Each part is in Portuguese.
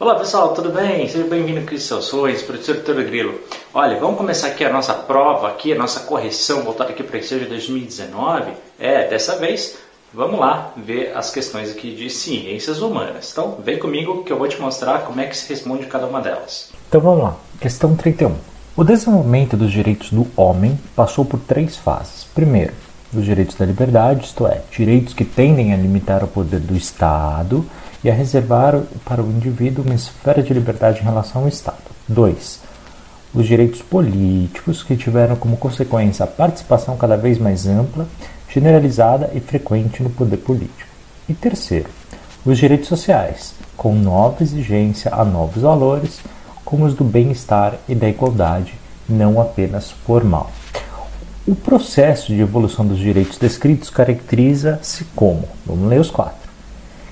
Olá pessoal, tudo bem? Seja bem-vindo aqui ao Sois, professor Vitor Grilo. Olha, vamos começar aqui a nossa prova, aqui, a nossa correção voltada aqui para o de 2019. É, dessa vez, vamos lá ver as questões aqui de ciências humanas. Então, vem comigo que eu vou te mostrar como é que se responde cada uma delas. Então vamos lá, questão 31. O desenvolvimento dos direitos do homem passou por três fases. Primeiro, os direitos da liberdade, isto é, direitos que tendem a limitar o poder do Estado e a reservar para o indivíduo uma esfera de liberdade em relação ao Estado. 2. Os direitos políticos, que tiveram como consequência a participação cada vez mais ampla, generalizada e frequente no poder político. E terceiro, os direitos sociais, com nova exigência a novos valores, como os do bem-estar e da igualdade, não apenas formal. O processo de evolução dos direitos descritos caracteriza-se como, vamos ler os quatro,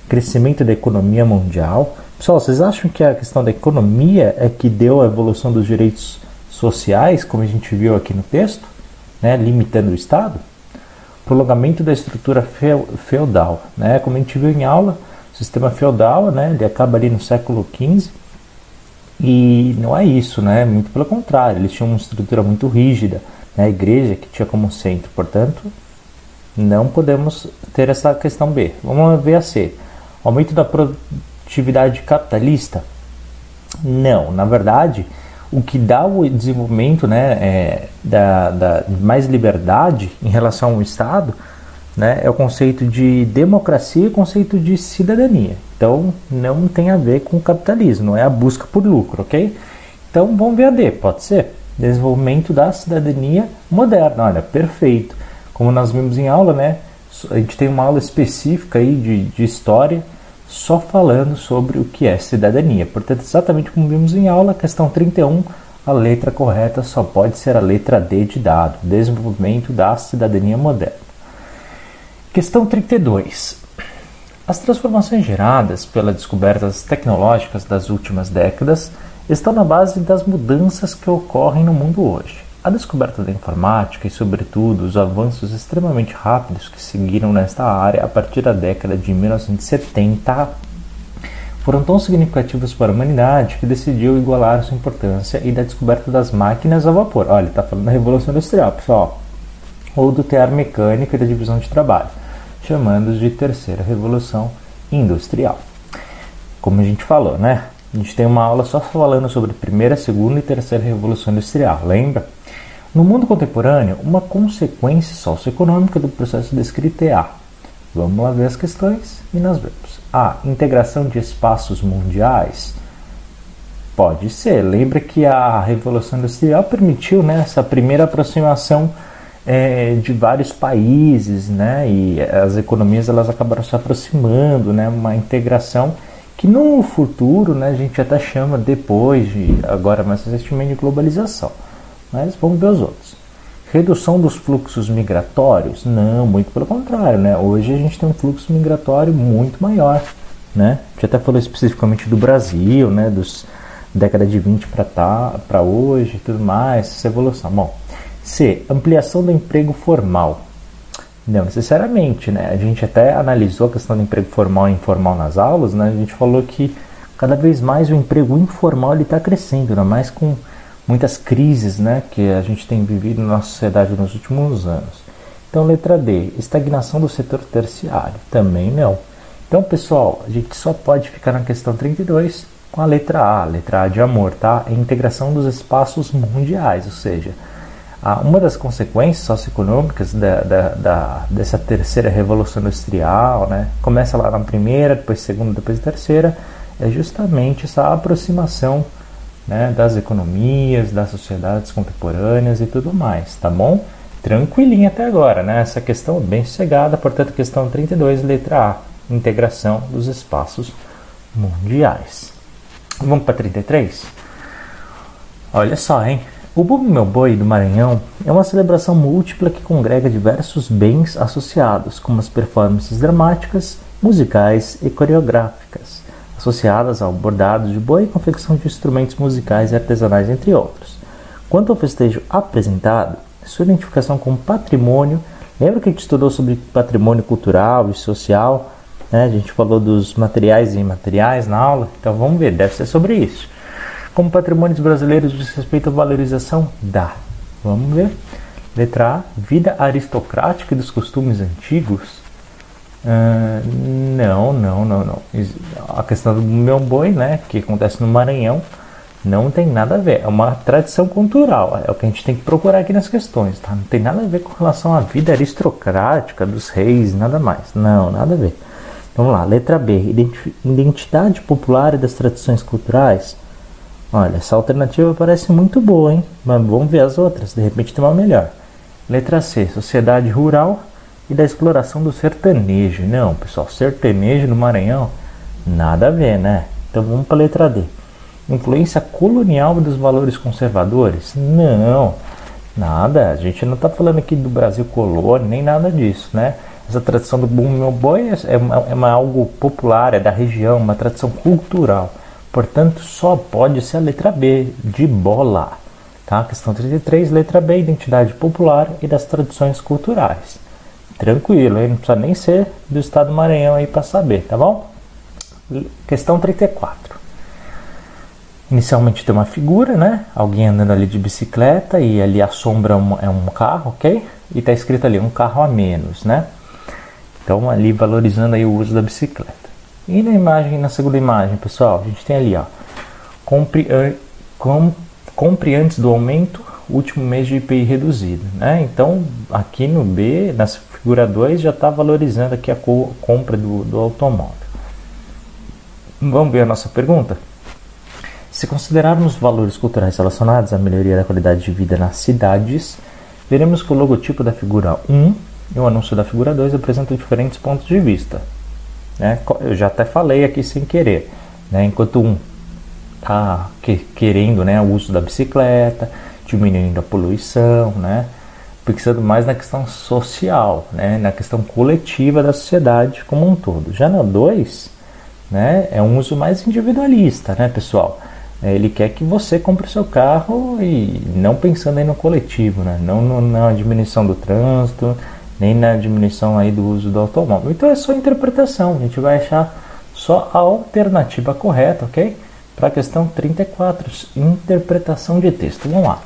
crescimento da economia mundial. Pessoal, vocês acham que a questão da economia é que deu a evolução dos direitos sociais, como a gente viu aqui no texto, né, limitando o Estado? Prolongamento da estrutura feudal, né, como a gente viu em aula, o sistema feudal, né, ele acaba ali no século XV e não é isso, né, muito pelo contrário, eles tinham uma estrutura muito rígida, né, a igreja que tinha como centro, portanto, não podemos ter essa questão B. Vamos ver a C Aumento da produtividade capitalista? Não, na verdade, o que dá o desenvolvimento né, é, da, da, mais liberdade em relação ao Estado né, é o conceito de democracia e o conceito de cidadania. Então, não tem a ver com o capitalismo, não é a busca por lucro, ok? Então, vamos ver a D, pode ser? Desenvolvimento da cidadania moderna, olha, perfeito. Como nós vimos em aula, né? A gente tem uma aula específica aí de, de história só falando sobre o que é cidadania. Portanto, exatamente como vimos em aula, questão 31, a letra correta só pode ser a letra D de dado, desenvolvimento da cidadania moderna. Questão 32. As transformações geradas pelas descobertas tecnológicas das últimas décadas estão na base das mudanças que ocorrem no mundo hoje. A descoberta da informática e, sobretudo, os avanços extremamente rápidos que seguiram nesta área a partir da década de 1970 foram tão significativos para a humanidade que decidiu igualar sua importância e da descoberta das máquinas a vapor. Olha, está falando da Revolução Industrial, pessoal. Ou do tear mecânico e da divisão de trabalho, chamando de Terceira Revolução Industrial. Como a gente falou, né? A gente tem uma aula só falando sobre Primeira, Segunda e Terceira Revolução Industrial, lembra? No mundo contemporâneo, uma consequência socioeconômica do processo descrito é a. Vamos lá ver as questões e nós vemos. A. Integração de espaços mundiais. Pode ser. Lembra que a Revolução Industrial permitiu né, essa primeira aproximação é, de vários países, né, e as economias elas acabaram se aproximando, né, uma integração que no futuro né, a gente até chama depois de agora mais recentemente de globalização. Mas vamos ver os outros. Redução dos fluxos migratórios? Não, muito pelo contrário, né? Hoje a gente tem um fluxo migratório muito maior, né? A gente até falou especificamente do Brasil, né? Dos década de 20 para tá, para hoje tudo mais, essa evolução. Bom, C, ampliação do emprego formal. Não necessariamente, né? A gente até analisou a questão do emprego formal e informal nas aulas, né? A gente falou que cada vez mais o emprego informal está crescendo, ainda mais com muitas crises né, que a gente tem vivido na nossa sociedade nos últimos anos. Então, letra D, estagnação do setor terciário. Também não. Então, pessoal, a gente só pode ficar na questão 32 com a letra A, letra A de amor, tá? A integração dos espaços mundiais, ou seja, uma das consequências socioeconômicas da, da, da, dessa terceira revolução industrial, né? Começa lá na primeira, depois segunda, depois terceira, é justamente essa aproximação né, das economias, das sociedades contemporâneas e tudo mais, tá bom? Tranquilinho até agora, né? Essa questão bem sossegada, portanto, questão 32, letra A, integração dos espaços mundiais. Vamos para 33? Olha só, hein? O Bumbo Meu Boi do Maranhão é uma celebração múltipla que congrega diversos bens associados, como as performances dramáticas, musicais e coreográficas associadas ao bordado de boi e confecção de instrumentos musicais e artesanais, entre outros. Quanto ao festejo apresentado, sua identificação com patrimônio, lembra que a gente estudou sobre patrimônio cultural e social? Né? A gente falou dos materiais e imateriais na aula, então vamos ver, deve ser sobre isso. Como patrimônios brasileiros diz respeito à valorização? Dá. Vamos ver. Letra A, vida aristocrática e dos costumes antigos? Uh, não, não, não, não. A questão do meu boi, né, que acontece no Maranhão, não tem nada a ver. É uma tradição cultural. É o que a gente tem que procurar aqui nas questões, tá? Não tem nada a ver com relação à vida aristocrática dos reis, nada mais. Não, nada a ver. Vamos lá, letra B. Identidade popular e das tradições culturais. Olha, essa alternativa parece muito boa, hein? Mas vamos ver as outras. De repente tem uma melhor. Letra C. Sociedade rural e da exploração do sertanejo. Não, pessoal, sertanejo no Maranhão, nada a ver, né? Então vamos para a letra D. Influência colonial dos valores conservadores? Não, nada. A gente não está falando aqui do Brasil colônia, nem nada disso, né? Essa tradição do boom meu boi é, é, é uma algo popular, é da região, uma tradição cultural. Portanto, só pode ser a letra B, de bola. Tá? Questão 33, letra B, identidade popular e das tradições culturais. Tranquilo, hein? não precisa nem ser do estado do Maranhão aí para saber, tá bom? Questão 34. Inicialmente tem uma figura, né? Alguém andando ali de bicicleta e ali a sombra é um carro, ok? E está escrito ali um carro a menos, né? Então ali valorizando aí o uso da bicicleta. E na imagem, na segunda imagem, pessoal, a gente tem ali, ó, compre, com, compre antes do aumento último mês de IPI reduzido, né? Então aqui no B, na figura 2, já está valorizando aqui a compra do, do automóvel. Vamos ver a nossa pergunta? Se considerarmos valores culturais relacionados à melhoria da qualidade de vida nas cidades, veremos que o logotipo da figura 1 e o anúncio da figura 2 apresentam diferentes pontos de vista. Né? Eu já até falei aqui sem querer. Né? Enquanto um está que, querendo né, o uso da bicicleta, diminuindo a poluição, né? Pensando mais na questão social, né? na questão coletiva da sociedade como um todo. Já no 2, né, é um uso mais individualista, né, pessoal? É, ele quer que você compre seu carro e não pensando aí no coletivo, né? não no, na diminuição do trânsito, nem na diminuição aí do uso do automóvel. Então é só interpretação, a gente vai achar só a alternativa correta, ok? Para a questão 34, interpretação de texto. Vamos lá.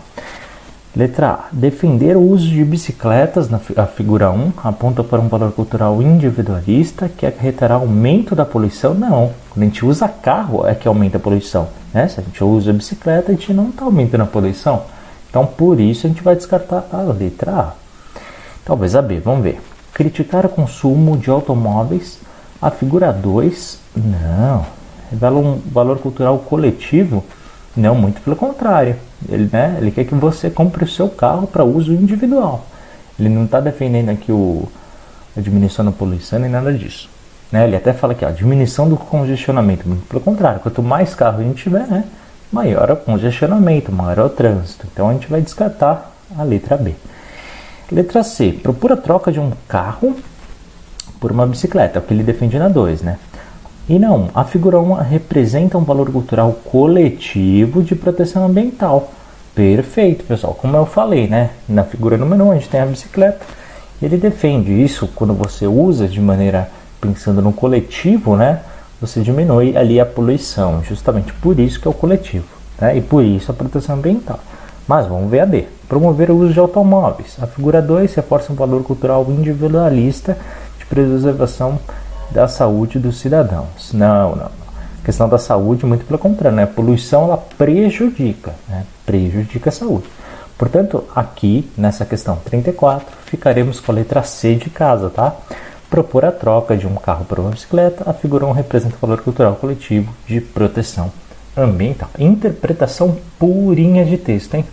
Letra A. Defender o uso de bicicletas, na a figura 1, aponta para um valor cultural individualista que acarretará aumento da poluição? Não. Quando a gente usa carro é que aumenta a poluição. Né? Se a gente usa bicicleta, a gente não está aumentando a poluição. Então, por isso, a gente vai descartar a letra A. Talvez a B, vamos ver. Criticar o consumo de automóveis. A figura 2, não. Revela um valor cultural coletivo? Não, muito pelo contrário. Ele, né, ele quer que você compre o seu carro para uso individual. Ele não está defendendo aqui o, a diminuição da poluição nem nada disso. Né? Ele até fala aqui, ó, diminuição do congestionamento. Muito pelo contrário, quanto mais carro a gente tiver, né, maior é o congestionamento, maior é o trânsito. Então a gente vai descartar a letra B. Letra C. Procura a troca de um carro por uma bicicleta, o que ele defende na 2, né? E não, a figura 1 representa um valor cultural coletivo de proteção ambiental. Perfeito, pessoal. Como eu falei, né? Na figura número 1 a gente tem a bicicleta. Ele defende isso quando você usa de maneira pensando no coletivo, né? Você diminui ali a poluição, justamente por isso que é o coletivo, né? E por isso a proteção ambiental. Mas vamos ver a D. Promover o uso de automóveis. A figura 2 reforça um valor cultural individualista de preservação da saúde dos cidadãos. Não, não. A questão da saúde, muito pelo contrário, né? A poluição ela prejudica, né? prejudica a saúde. Portanto, aqui nessa questão 34, ficaremos com a letra C de casa, tá? Propor a troca de um carro por uma bicicleta, a figura 1 representa o valor cultural coletivo de proteção ambiental. Interpretação purinha de texto, hein?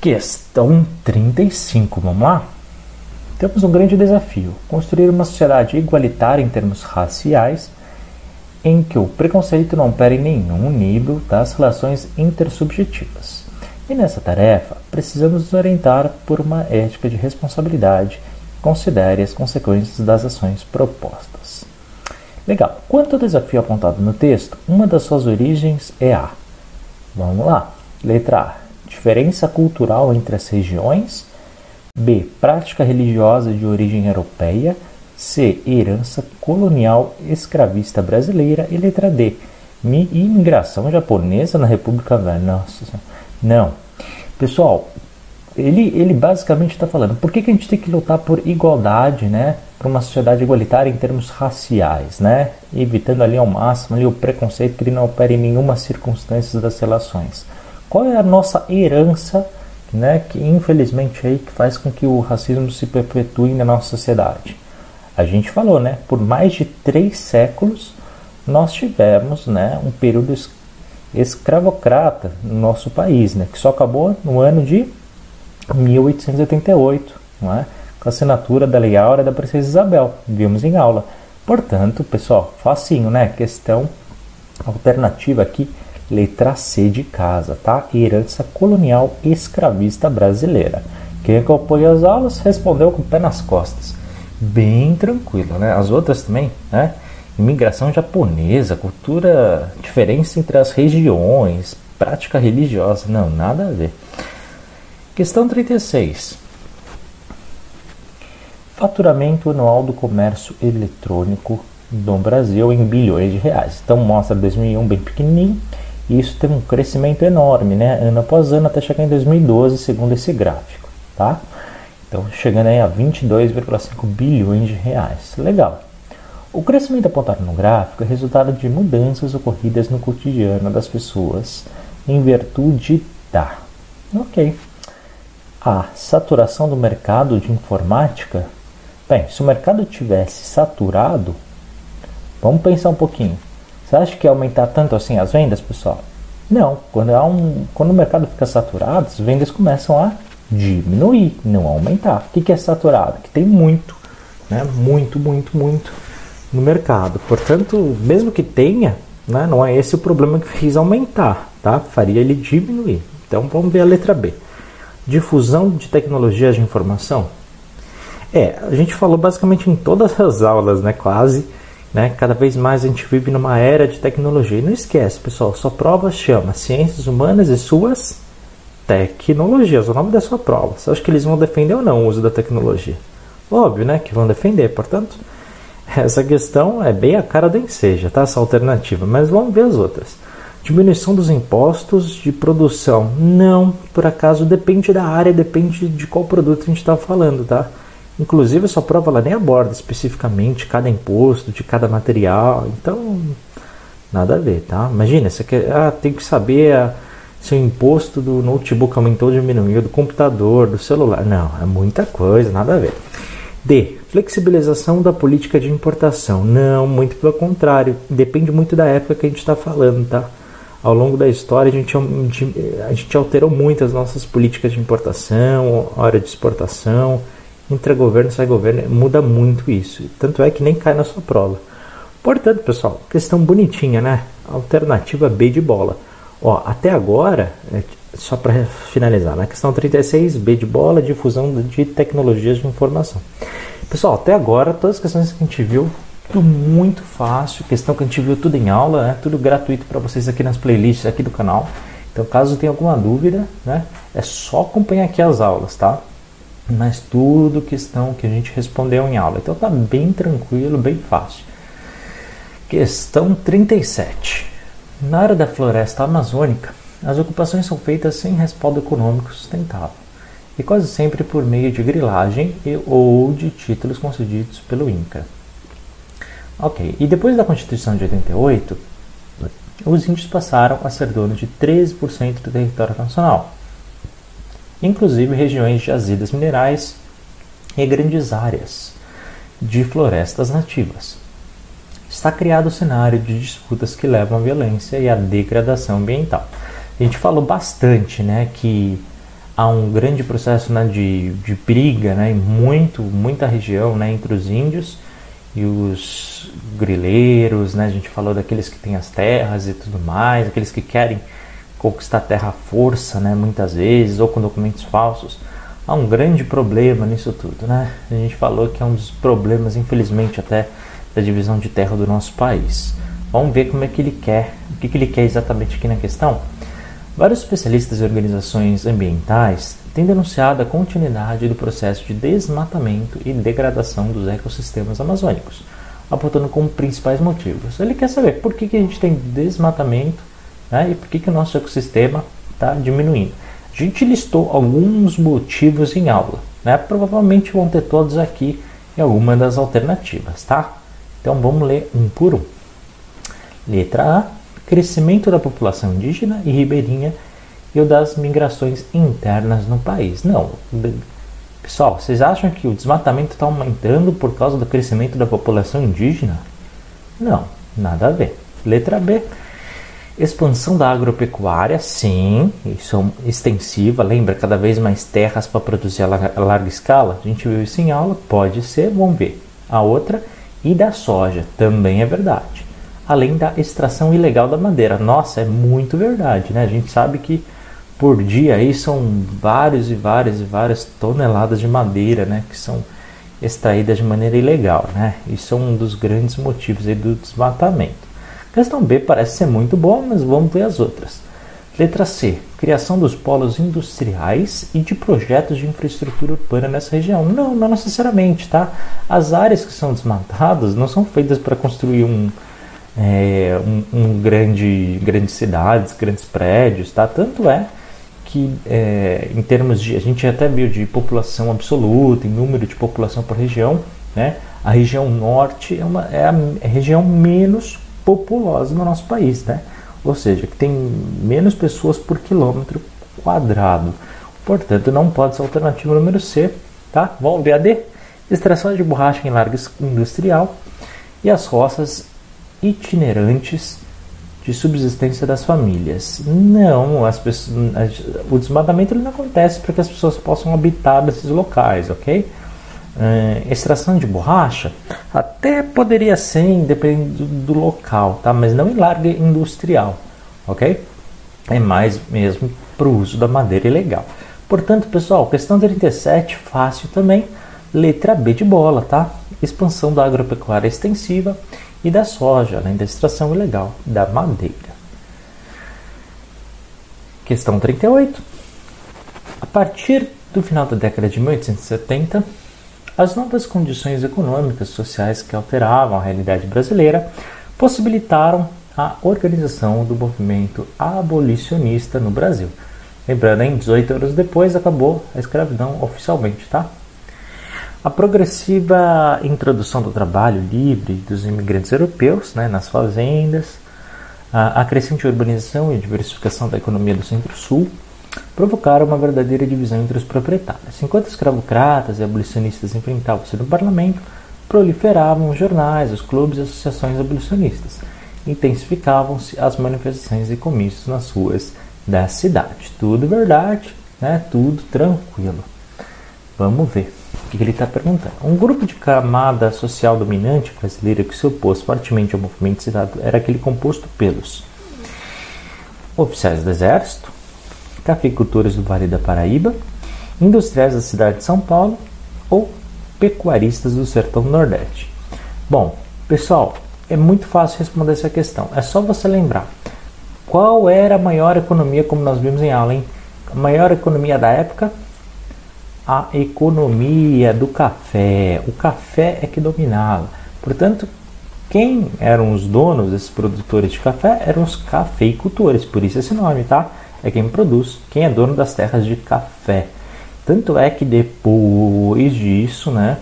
Questão 35, vamos lá? Temos um grande desafio: construir uma sociedade igualitária em termos raciais, em que o preconceito não opere em nenhum nível das relações intersubjetivas. E nessa tarefa, precisamos nos orientar por uma ética de responsabilidade que considere as consequências das ações propostas. Legal. Quanto ao desafio apontado no texto, uma das suas origens é a. Vamos lá. Letra A diferença cultural entre as regiões, B. Prática religiosa de origem europeia, C. Herança colonial escravista brasileira. E letra D. Imigração japonesa na República Velha. Nossa, não. Pessoal, ele, ele basicamente está falando por que, que a gente tem que lutar por igualdade, né? Para uma sociedade igualitária em termos raciais, né? Evitando ali ao máximo ali, o preconceito que ele não opera em nenhuma circunstância das relações. Qual é a nossa herança, né? Que infelizmente aí que faz com que o racismo se perpetue na nossa sociedade. A gente falou, né? Por mais de três séculos nós tivemos, né? Um período escravocrata no nosso país, né? Que só acabou no ano de 1888, não é? com a assinatura da Lei Áurea da Princesa Isabel, vimos em aula. Portanto, pessoal, facinho, né? Questão alternativa aqui, letra C de casa, tá? Herança colonial escravista brasileira. Quem acompanha as aulas respondeu com o pé nas costas. Bem tranquilo, né? As outras também, né? Imigração japonesa, cultura, diferença entre as regiões, prática religiosa, não, nada a ver. Questão 36. Faturamento anual do comércio eletrônico no Brasil em bilhões de reais. Então mostra 2001 bem pequenininho e isso teve um crescimento enorme, né? Ano após ano até chegar em 2012, segundo esse gráfico, tá? Então chegando aí a 22,5 bilhões de reais. Legal. O crescimento apontado no gráfico é resultado de mudanças ocorridas no cotidiano das pessoas em virtude da. Ok a saturação do mercado de informática? Bem, se o mercado tivesse saturado, vamos pensar um pouquinho. Você acha que aumentar tanto assim as vendas, pessoal? Não. Quando, há um, quando o mercado fica saturado, as vendas começam a diminuir, não aumentar. O que é saturado? Que tem muito, né? muito, muito, muito no mercado. Portanto, mesmo que tenha, né, não é esse o problema que fez aumentar, tá? Faria ele diminuir. Então vamos ver a letra B difusão de tecnologias de informação? É, a gente falou basicamente em todas as aulas, né, quase, né, cada vez mais a gente vive numa era de tecnologia. E não esquece, pessoal, sua prova chama Ciências Humanas e Suas Tecnologias, o nome da sua prova. Você acha que eles vão defender ou não o uso da tecnologia? Óbvio, né, que vão defender, portanto, essa questão é bem a cara da enseja, tá, essa alternativa, mas vamos ver as outras. Diminuição dos impostos de produção. Não, por acaso depende da área, depende de qual produto a gente está falando, tá? Inclusive, essa prova ela nem aborda especificamente cada imposto de cada material, então nada a ver, tá? Imagina, você quer, ah, tem que saber a, se o imposto do notebook aumentou ou diminuiu, do computador, do celular. Não, é muita coisa, nada a ver. D. Flexibilização da política de importação. Não, muito pelo contrário. Depende muito da época que a gente está falando, tá? ao longo da história a gente, a gente alterou muito as nossas políticas de importação, hora de exportação, entra governo, sai governo, muda muito isso. Tanto é que nem cai na sua prova. Portanto, pessoal, questão bonitinha, né? Alternativa B de bola. Ó, até agora, é, só para finalizar, na questão 36, B de bola, difusão de tecnologias de informação. Pessoal, até agora, todas as questões que a gente viu tudo muito fácil, questão que a gente viu tudo em aula, né? tudo gratuito para vocês aqui nas playlists aqui do canal. Então, caso tenha alguma dúvida, né, é só acompanhar aqui as aulas, tá? Mas tudo questão que a gente respondeu em aula. Então tá bem tranquilo, bem fácil. Questão 37. Na área da floresta amazônica, as ocupações são feitas sem respaldo econômico sustentável e quase sempre por meio de grilagem e, ou de títulos concedidos pelo INCRA. Ok, e depois da Constituição de 88, os índios passaram a ser donos de 13% do território nacional, inclusive regiões de jazidas minerais e grandes áreas de florestas nativas. Está criado o cenário de disputas que levam à violência e à degradação ambiental. A gente falou bastante né, que há um grande processo né, de, de briga né, em muito, muita região né, entre os índios e os grileiros, né? A gente falou daqueles que têm as terras e tudo mais, aqueles que querem conquistar terra à força, né? Muitas vezes, ou com documentos falsos. Há um grande problema nisso tudo, né? A gente falou que é um dos problemas, infelizmente, até da divisão de terra do nosso país. Vamos ver como é que ele quer, o que, que ele quer exatamente aqui na questão. Vários especialistas e organizações ambientais têm denunciado a continuidade do processo de desmatamento e degradação dos ecossistemas amazônicos, apontando como principais motivos. Ele quer saber por que, que a gente tem desmatamento né, e por que, que o nosso ecossistema está diminuindo. A gente listou alguns motivos em aula, né? provavelmente vão ter todos aqui em alguma das alternativas, tá? Então vamos ler um por um. Letra A: crescimento da população indígena e ribeirinha e o das migrações internas no país. Não, pessoal, vocês acham que o desmatamento está aumentando por causa do crescimento da população indígena? Não, nada a ver. Letra B: expansão da agropecuária, sim, isso é extensiva. Lembra cada vez mais terras para produzir a larga escala? A gente viu isso em aula, pode ser, vamos ver. A outra e da soja, também é verdade. Além da extração ilegal da madeira. Nossa, é muito verdade, né? A gente sabe que por dia aí são vários e várias e várias toneladas de madeira, né, que são extraídas de maneira ilegal, né? Isso é um dos grandes motivos aí do desmatamento. Questão B parece ser muito boa, mas vamos ver as outras. Letra C. Criação dos polos industriais e de projetos de infraestrutura urbana nessa região. Não, não necessariamente, tá? As áreas que são desmatadas não são feitas para construir um, é, um, um, grande, grandes cidades, grandes prédios, tá? Tanto é que é, em termos de, a gente até viu de população absoluta, em número de população por região, né? A região norte é, uma, é a, é região menos populosa no nosso país, né? ou seja, que tem menos pessoas por quilômetro quadrado. Portanto, não pode ser alternativa número C. Tá? Vamos ver a D. Extração de borracha em larga industrial e as roças itinerantes de subsistência das famílias. Não, as pessoas, o desmatamento não acontece para que as pessoas possam habitar nesses locais, ok? Uh, extração de borracha até poderia ser, dependendo do, local, tá? mas não em larga industrial, ok? É mais mesmo para o uso da madeira ilegal. Portanto, pessoal, questão 37, fácil também. Letra B de bola, tá? Expansão da agropecuária extensiva e da soja, além da extração ilegal da madeira. Questão 38. A partir do final da década de 1870, as novas condições econômicas e sociais que alteravam a realidade brasileira possibilitaram a organização do movimento abolicionista no Brasil. Lembrando, em 18 anos depois acabou a escravidão oficialmente, tá? A progressiva introdução do trabalho livre dos imigrantes europeus né, nas fazendas, a crescente urbanização e diversificação da economia do Centro-Sul, provocaram uma verdadeira divisão entre os proprietários. Enquanto escravocratas e abolicionistas enfrentavam-se no parlamento, proliferavam os jornais, os clubes e associações abolicionistas. Intensificavam-se as manifestações e comícios nas ruas da cidade. Tudo verdade, né? tudo tranquilo. Vamos ver o que ele está perguntando. Um grupo de camada social dominante brasileira que se opôs fortemente ao movimento cidadão era aquele composto pelos oficiais do exército, cafeicultores do Vale da Paraíba, industriais da cidade de São Paulo ou pecuaristas do sertão do Nordeste? Bom, pessoal, é muito fácil responder essa questão. É só você lembrar qual era a maior economia, como nós vimos em aula, hein? A maior economia da época? A economia do café. O café é que dominava. Portanto, quem eram os donos desses produtores de café eram os cafeicultores, por isso esse nome, tá? É quem produz, quem é dono das terras de café. Tanto é que depois disso, né,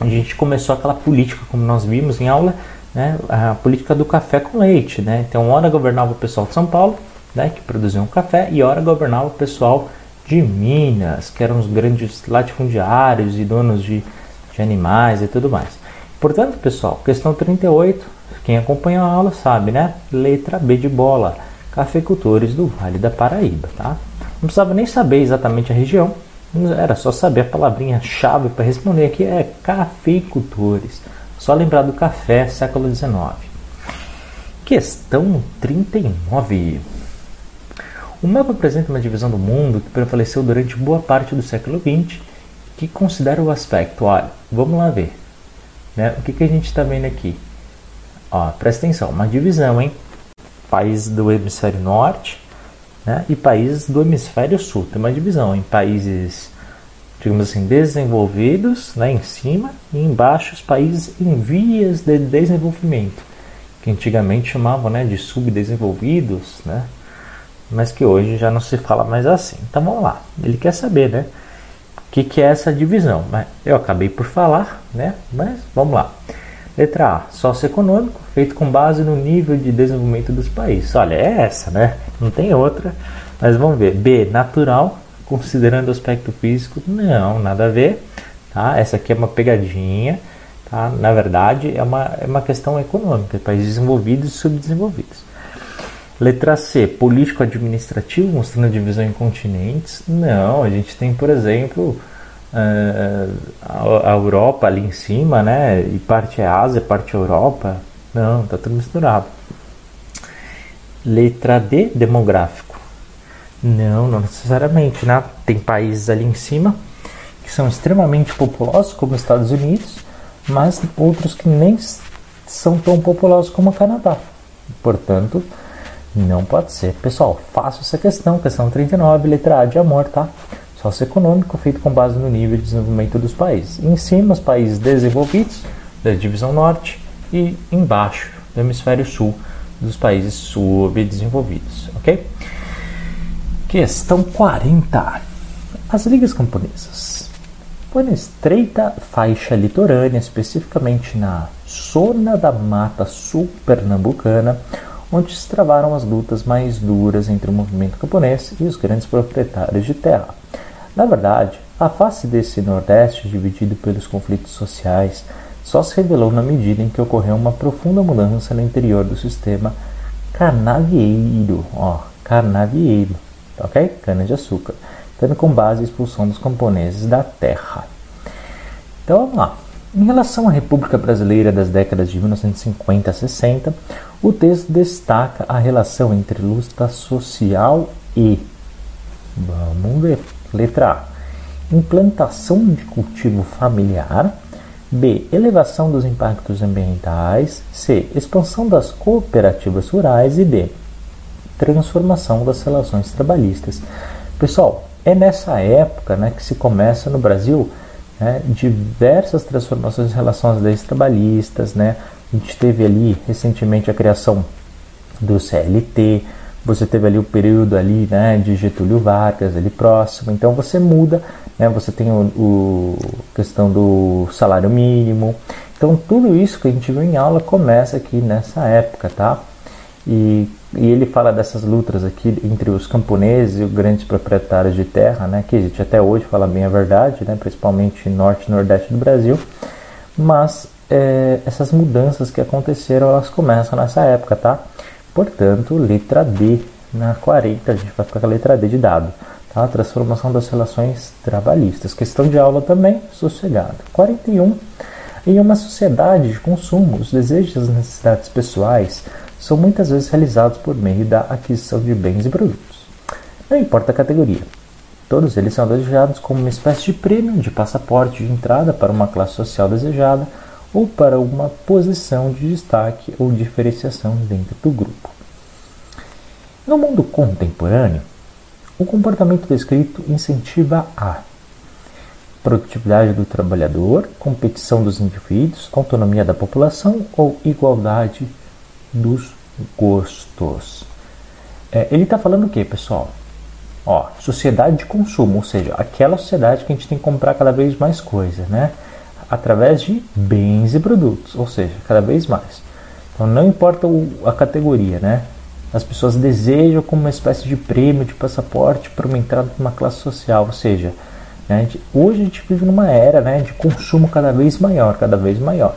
a gente começou aquela política, como nós vimos em aula, né, a política do café com leite. Né? Então, hora governava o pessoal de São Paulo, né, que produziam café, e hora governava o pessoal de Minas, que eram os grandes latifundiários e donos de, de animais e tudo mais. Portanto, pessoal, questão 38, quem acompanha a aula sabe, né? Letra B de bola cafeicultores do Vale da Paraíba. Tá? Não precisava nem saber exatamente a região, era só saber a palavrinha-chave para responder aqui é cafeicultores. Só lembrar do café, século XIX. Questão 39. O mapa apresenta uma divisão do mundo que prevaleceu durante boa parte do século XX, que considera o aspecto. Olha, vamos lá ver. Né? O que, que a gente está vendo aqui? Ó, presta atenção, uma divisão, hein? Países do hemisfério norte, né? e países do hemisfério sul. Tem uma divisão em países, digamos assim, desenvolvidos, né, em cima, e embaixo os países em vias de desenvolvimento, que antigamente chamavam né, de subdesenvolvidos, né? mas que hoje já não se fala mais assim. Então vamos lá, ele quer saber, né? O que, que é essa divisão? Eu acabei por falar, né? Mas vamos lá. Letra A, socioeconômico, feito com base no nível de desenvolvimento dos países. Olha, é essa, né? Não tem outra. Mas vamos ver. B, natural, considerando o aspecto físico. Não, nada a ver. Tá? Essa aqui é uma pegadinha. Tá? Na verdade, é uma, é uma questão econômica, países desenvolvidos e subdesenvolvidos. Letra C, político-administrativo, mostrando divisão em continentes. Não, a gente tem, por exemplo, a, Europa ali em cima, né? E parte é Ásia, parte é Europa. Não, tá tudo misturado. Letra D, demográfico. Não, não necessariamente, né? Tem países ali em cima que são extremamente populosos, como os Estados Unidos, mas outros que nem são tão populosos como o Canadá. Portanto, não pode ser. Pessoal, faço essa questão, questão 39, letra A de amor, tá? Socioeconômico feito com base no nível de desenvolvimento dos países. Em cima, os países desenvolvidos da divisão norte e embaixo, do hemisfério sul, dos países subdesenvolvidos, ok? Questão 40. As ligas camponesas. Foi na estreita faixa litorânea, especificamente na zona da Mata Sul Pernambucana, onde se travaram as lutas mais duras entre o movimento camponês e os grandes proprietários de terra. Na verdade, a face desse Nordeste dividido pelos conflitos sociais só se revelou na medida em que ocorreu uma profunda mudança no interior do sistema canavieiro, ó, canavieiro, ok? Cana de açúcar, tendo com base a expulsão dos camponeses da terra. Então vamos lá. Em relação à República Brasileira das décadas de 1950 a 60, o texto destaca a relação entre luta social e. Vamos ver. Letra A. Implantação de cultivo familiar. B. Elevação dos impactos ambientais. C. Expansão das cooperativas rurais. E D. Transformação das relações trabalhistas. Pessoal, é nessa época né, que se começa no Brasil né, diversas transformações em relação às leis trabalhistas. Né? A gente teve ali recentemente a criação do CLT, você teve ali o período ali, né, de Getúlio Vargas ali próximo, então você muda, né, você tem o, o questão do salário mínimo, então tudo isso que a gente viu em aula começa aqui nessa época, tá? E, e ele fala dessas lutas aqui entre os camponeses e os grandes proprietários de terra, né, que a gente até hoje fala bem a verdade, né, principalmente norte e nordeste do Brasil, mas é, essas mudanças que aconteceram, elas começam nessa época, tá? Portanto, letra D na 40, a gente vai ficar com a letra D de dado. Tá? Transformação das relações trabalhistas. Questão de aula também, sossegado. 41. Em uma sociedade de consumo, os desejos e as necessidades pessoais são muitas vezes realizados por meio da aquisição de bens e produtos. Não importa a categoria. Todos eles são desejados como uma espécie de prêmio de passaporte de entrada para uma classe social desejada ou para uma posição de destaque ou diferenciação dentro do grupo. No mundo contemporâneo, o comportamento descrito incentiva a produtividade do trabalhador, competição dos indivíduos, autonomia da população ou igualdade dos gostos. É, ele está falando o que, pessoal? Ó, sociedade de consumo, ou seja, aquela sociedade que a gente tem que comprar cada vez mais coisas, né? Através de bens e produtos, ou seja, cada vez mais. Então não importa a categoria, né? As pessoas desejam como uma espécie de prêmio, de passaporte para uma entrada numa classe social, ou seja, né, hoje a gente vive numa era né, de consumo cada vez maior, cada vez maior.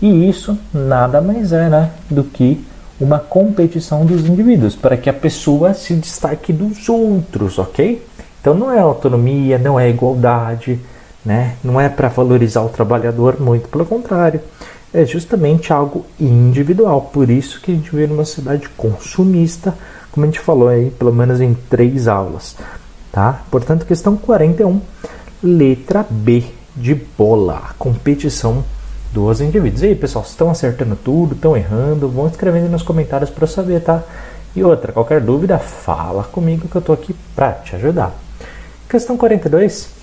E isso nada mais é né, do que uma competição dos indivíduos para que a pessoa se destaque dos outros, ok? Então não é autonomia, não é igualdade, né? Não é para valorizar o trabalhador, muito pelo contrário. É justamente algo individual. Por isso que a gente vê numa cidade consumista, como a gente falou aí, pelo menos em três aulas. Tá? Portanto, questão 41, letra B de bola, competição dos indivíduos. E aí, pessoal, estão acertando tudo, estão errando? Vão escrevendo nos comentários para saber, tá? E outra, qualquer dúvida, fala comigo que eu estou aqui para te ajudar. Questão 42.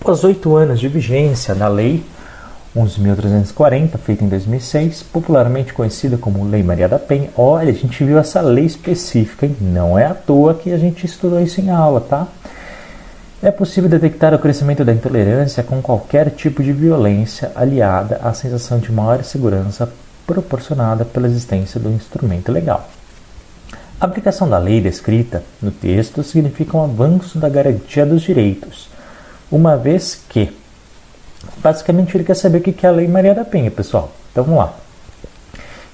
Após oito anos de vigência da Lei 11.340, feita em 2006, popularmente conhecida como Lei Maria da Penha. Olha, a gente viu essa lei específica, hein? não é à toa que a gente estudou isso em aula, tá? É possível detectar o crescimento da intolerância com qualquer tipo de violência aliada à sensação de maior segurança proporcionada pela existência do instrumento legal. A aplicação da lei descrita no texto significa um avanço da garantia dos direitos, uma vez que Basicamente, ele quer saber o que é a Lei Maria da Penha, pessoal. Então vamos lá.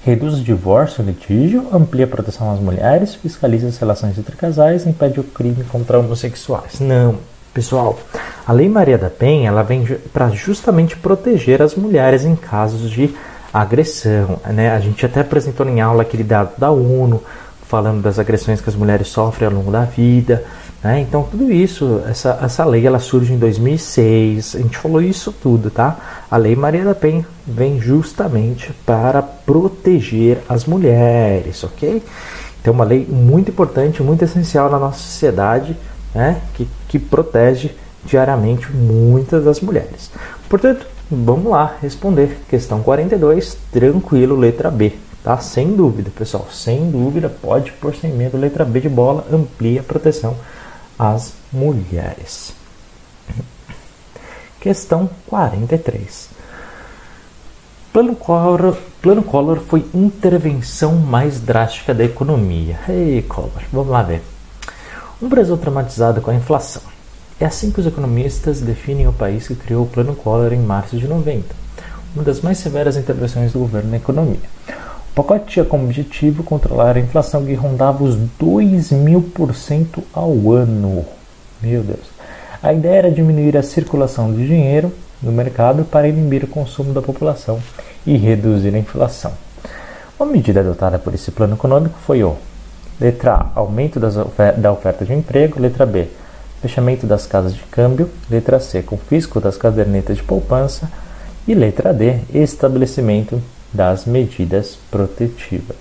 Reduz o divórcio e litígio, amplia a proteção às mulheres, fiscaliza as relações entre casais impede o crime contra homossexuais. Não, pessoal. A Lei Maria da Penha ela vem para justamente proteger as mulheres em casos de agressão. Né? A gente até apresentou em aula aquele dado da ONU falando das agressões que as mulheres sofrem ao longo da vida. Né? Então, tudo isso, essa, essa lei ela surge em 2006, a gente falou isso tudo, tá? A Lei Maria da Penha vem justamente para proteger as mulheres, ok? Então, uma lei muito importante, muito essencial na nossa sociedade, né? que, que protege diariamente muitas das mulheres. Portanto, vamos lá responder. Questão 42, tranquilo, letra B. Tá? Sem dúvida, pessoal, sem dúvida, pode por sem medo, letra B de bola, amplia a proteção às mulheres. Questão 43. Plano Collor, Plano Collor foi intervenção mais drástica da economia. Ei, Collor, vamos lá ver. Um Brasil traumatizado com a inflação. É assim que os economistas definem o país que criou o Plano Collor em março de 90, uma das mais severas intervenções do governo na economia. O pacote tinha como objetivo controlar a inflação que rondava os 2 mil por cento ao ano. Meu Deus. A ideia era diminuir a circulação de dinheiro no mercado para inibir o consumo da população e reduzir a inflação. Uma medida adotada por esse plano econômico foi o letra A, aumento da oferta de emprego, letra B, fechamento das casas de câmbio, letra C, confisco das cadernetas de poupança e letra D, estabelecimento das medidas protetivas.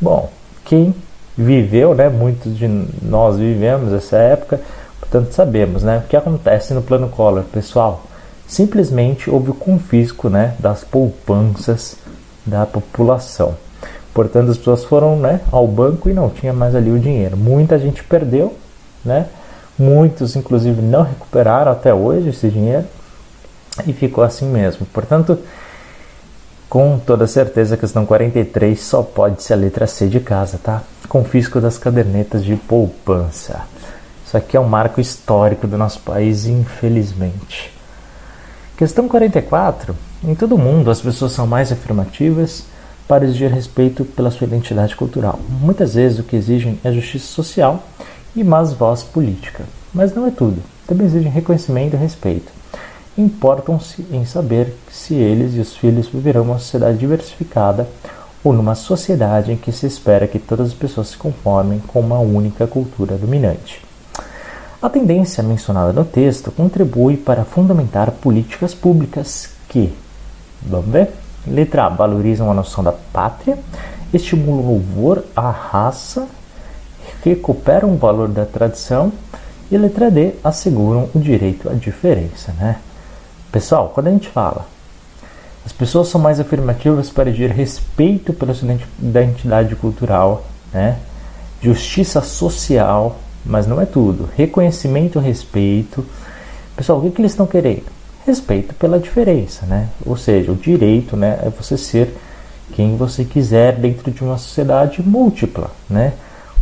Bom, quem viveu, né, muitos de nós vivemos essa época, portanto sabemos, né, o que acontece no plano Collor, pessoal. Simplesmente houve o confisco, né, das poupanças da população. Portanto, as pessoas foram, né, ao banco e não tinha mais ali o dinheiro. Muita gente perdeu, né? Muitos, inclusive, não recuperaram até hoje esse dinheiro e ficou assim mesmo. Portanto, com toda certeza, a questão 43 só pode ser a letra C de casa, tá? Confisco das cadernetas de poupança. Isso aqui é um marco histórico do nosso país, infelizmente. Questão 44. Em todo mundo, as pessoas são mais afirmativas para exigir respeito pela sua identidade cultural. Muitas vezes o que exigem é justiça social e mais voz política. Mas não é tudo. Também exigem reconhecimento e respeito importam-se em saber se eles e os filhos viverão uma sociedade diversificada ou numa sociedade em que se espera que todas as pessoas se conformem com uma única cultura dominante. A tendência mencionada no texto contribui para fundamentar políticas públicas que, vamos ver, letra A, valorizam a noção da pátria, estimulam o louvor à raça, recuperam o valor da tradição e letra D, asseguram o direito à diferença, né? Pessoal, quando a gente fala, as pessoas são mais afirmativas para exigir respeito pela sua identidade cultural, né? justiça social, mas não é tudo. Reconhecimento, respeito. Pessoal, o que, que eles estão querendo? Respeito pela diferença, né? Ou seja, o direito, né, é você ser quem você quiser dentro de uma sociedade múltipla, né?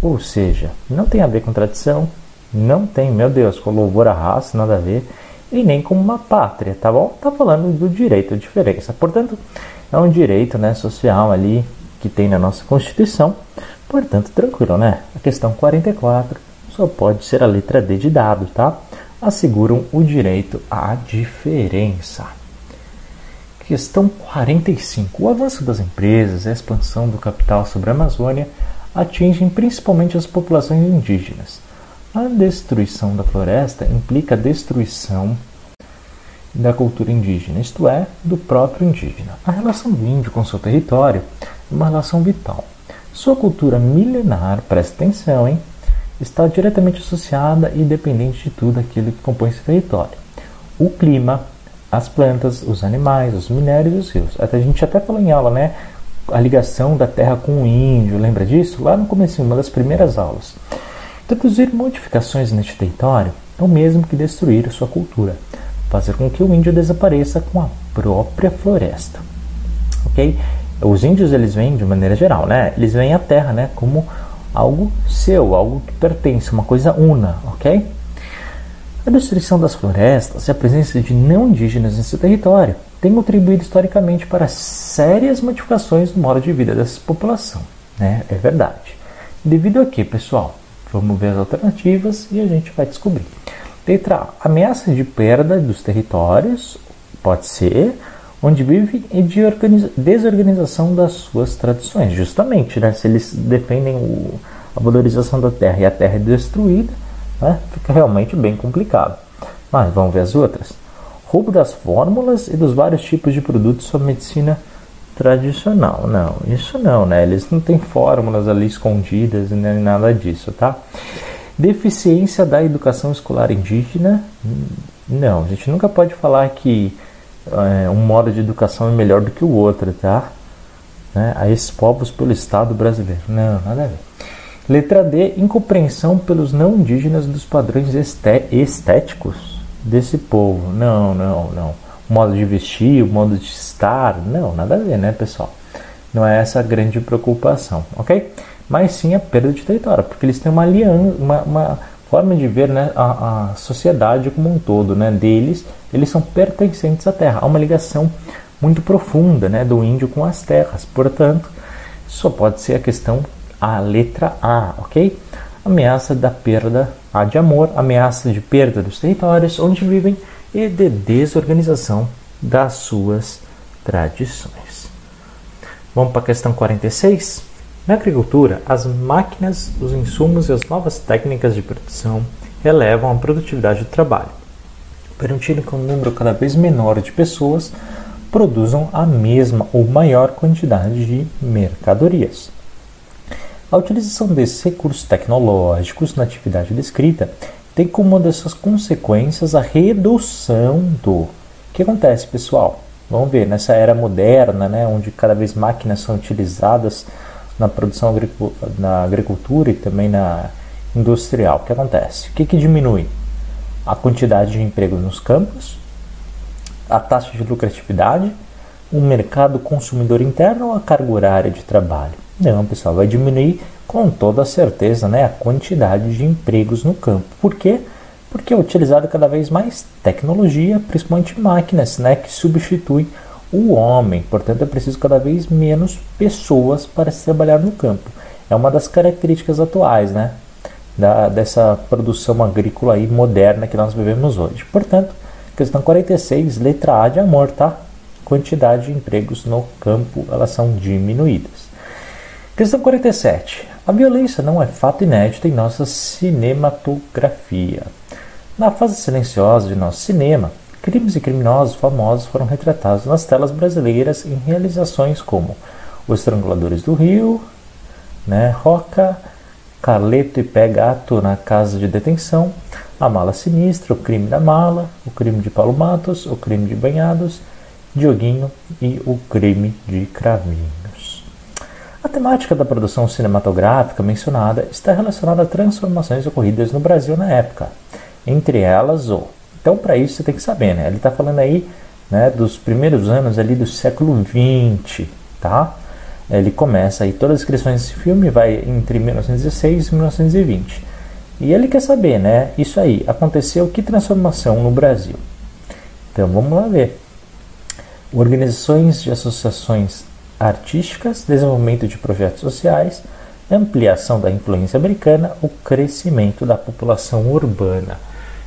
Ou seja, não tem a ver com tradição, não tem, meu Deus, com louvor à raça, nada a ver e nem como uma pátria, tá bom? Tá falando do direito à diferença. Portanto, é um direito né, social ali que tem na nossa Constituição. Portanto, tranquilo, né? A questão 44 só pode ser a letra D de dado, tá? Asseguram o direito à diferença. Questão 45. O avanço das empresas e a expansão do capital sobre a Amazônia atingem principalmente as populações indígenas. A destruição da floresta implica a destruição da cultura indígena, isto é, do próprio indígena. A relação do índio com seu território é uma relação vital. Sua cultura milenar, presta atenção, hein? Está diretamente associada e dependente de tudo aquilo que compõe esse território. O clima, as plantas, os animais, os minérios e os rios. Até, a gente até falou em aula, né? A ligação da terra com o índio, lembra disso? Lá no começo, uma das primeiras aulas. Introduzir modificações neste território é o mesmo que destruir sua cultura, fazer com que o índio desapareça com a própria floresta. Ok? Os índios eles vêm de maneira geral, né? Eles veem a terra, né, como algo seu, algo que pertence, uma coisa una, ok? A destruição das florestas e a presença de não indígenas nesse território tem contribuído historicamente para sérias modificações no modo de vida dessa população, né? É verdade. Devido a que, pessoal? Vamos ver as alternativas e a gente vai descobrir. Letra A. Ameaça de perda dos territórios, pode ser, onde vive e de desorganização das suas tradições. Justamente, né? se eles defendem o, a valorização da terra e a terra é destruída, né? fica realmente bem complicado. Mas vamos ver as outras. Roubo das fórmulas e dos vários tipos de produtos sobre medicina tradicional. Não, isso não, né? Eles não têm fórmulas ali escondidas nem nada disso, tá? Deficiência da educação escolar indígena. Não, a gente nunca pode falar que é, um modo de educação é melhor do que o outro, tá? Né? A esses povos pelo Estado brasileiro. Não, nada a ver. Letra D. Incompreensão pelos não indígenas dos padrões estéticos desse povo. Não, não, não. Modo de vestir, o modo de estar. Não, nada a ver, né, pessoal? Não é essa a grande preocupação, ok? Mas sim a perda de território, porque eles têm uma aliança, uma, uma forma de ver né, a, a sociedade como um todo, né, deles eles são pertencentes à terra. Há uma ligação muito profunda né, do índio com as terras. Portanto, só pode ser a questão a letra A, ok? Ameaça da perda A de amor, ameaça de perda dos territórios onde vivem e de desorganização das suas tradições. Vamos para a questão 46. Na agricultura, as máquinas, os insumos e as novas técnicas de produção elevam a produtividade do trabalho permitindo que um número cada vez menor de pessoas produzam a mesma ou maior quantidade de mercadorias. A utilização desses recursos tecnológicos na atividade descrita tem como uma dessas consequências a redução do. O que acontece, pessoal? Vamos ver, nessa era moderna, né, onde cada vez máquinas são utilizadas na produção na agricultura e também na industrial, o que acontece? O que, que diminui? a quantidade de empregos nos campos, a taxa de lucratividade, o mercado consumidor interno ou a carga horária de trabalho? Não, pessoal, vai diminuir com toda certeza né, a quantidade de empregos no campo. Por quê? Porque é utilizado cada vez mais tecnologia, principalmente máquinas, né, que substituem o homem. Portanto, é preciso cada vez menos pessoas para se trabalhar no campo. É uma das características atuais, né? da, dessa produção agrícola aí moderna que nós vivemos hoje. Portanto, questão 46, letra A de amor, tá? Quantidade de empregos no campo, elas são diminuídas. Questão 47. A violência não é fato inédito em nossa cinematografia. Na fase silenciosa de nosso cinema, crimes e criminosos famosos foram retratados nas telas brasileiras em realizações como Os Estranguladores do Rio, né, Roca, Carleto e Pé Gato na casa de detenção, A Mala Sinistra, O Crime da Mala, O Crime de Paulo Matos, O Crime de Banhados, Dioguinho e O Crime de Cravinhos. A temática da produção cinematográfica mencionada está relacionada a transformações ocorridas no Brasil na época, entre elas o. Então, para isso você tem que saber, né? Ele está falando aí né, dos primeiros anos ali do século XX, tá? Ele começa aí todas as inscrições desse filme vai entre 1916 e 1920. E ele quer saber, né? Isso aí, aconteceu que transformação no Brasil? Então vamos lá ver. Organizações de associações artísticas, desenvolvimento de projetos sociais, ampliação da influência americana, o crescimento da população urbana.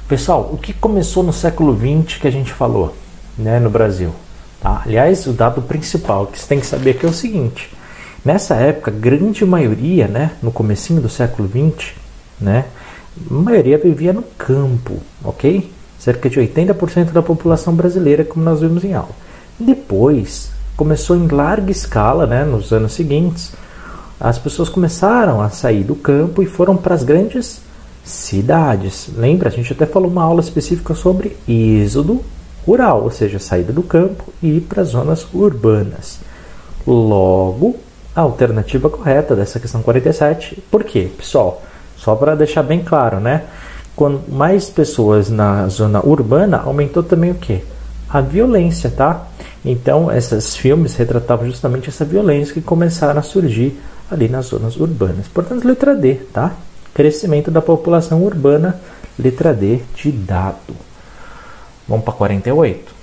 Pessoal, o que começou no século XX que a gente falou, né, no Brasil? Tá? Aliás, o dado principal que você tem que saber aqui é o seguinte: nessa época, grande maioria, né, no comecinho do século XX, né, a maioria vivia no campo, ok? Cerca de 80% da população brasileira, como nós vimos em aula. Depois, começou em larga escala, né, nos anos seguintes, as pessoas começaram a sair do campo e foram para as grandes cidades. Lembra? A gente até falou uma aula específica sobre êxodo rural, ou seja, saída do campo e ir para as zonas urbanas. Logo, a alternativa correta dessa questão 47, por quê, pessoal? Só para deixar bem claro, né? Quando mais pessoas na zona urbana, aumentou também o quê? A violência, tá? Então, esses filmes retratavam justamente essa violência que começaram a surgir ali nas zonas urbanas. Portanto, letra D, tá? Crescimento da população urbana, letra D de dado. Vamos para 48.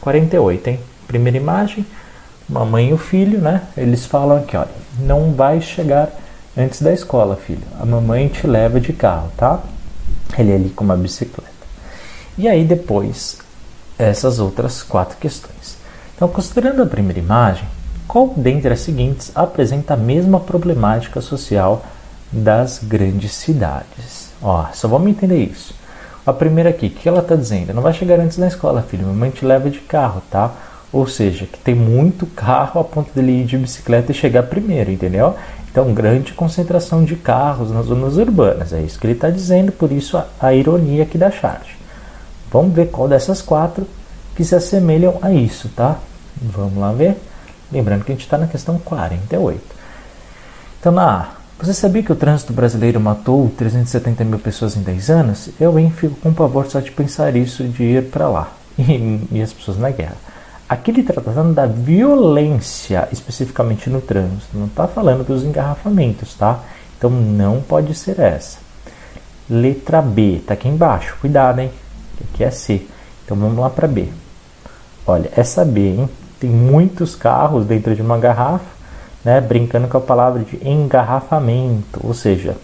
48, hein? Primeira imagem, mamãe e o filho, né? Eles falam aqui, olha, não vai chegar antes da escola, filho. A mamãe te leva de carro, tá? Ele é ali com uma bicicleta. E aí depois essas outras quatro questões. Então, considerando a primeira imagem, qual dentre as seguintes apresenta a mesma problemática social das grandes cidades? Ó, só vamos entender isso. A primeira aqui, o que ela está dizendo? Não vai chegar antes da escola, filho. Mamãe te leva de carro, tá? Ou seja, que tem muito carro a ponto dele ir de bicicleta e chegar primeiro, entendeu? Então, grande concentração de carros nas zonas urbanas. É isso que ele está dizendo, por isso a, a ironia aqui da charge. Vamos ver qual dessas quatro que se assemelham a isso, tá? Vamos lá ver. Lembrando que a gente está na questão 48. Então, na A, você sabia que o trânsito brasileiro matou 370 mil pessoas em 10 anos? Eu, hein, fico com pavor só de pensar isso, de ir para lá. E, e as pessoas na guerra. Aqui ele está tratando da violência, especificamente no trânsito. Não está falando dos engarrafamentos, tá? Então não pode ser essa. Letra B, está aqui embaixo. Cuidado, hein? Aqui é C. Então vamos lá para B. Olha, essa B, hein? Tem muitos carros dentro de uma garrafa, né? Brincando com a palavra de engarrafamento, ou seja,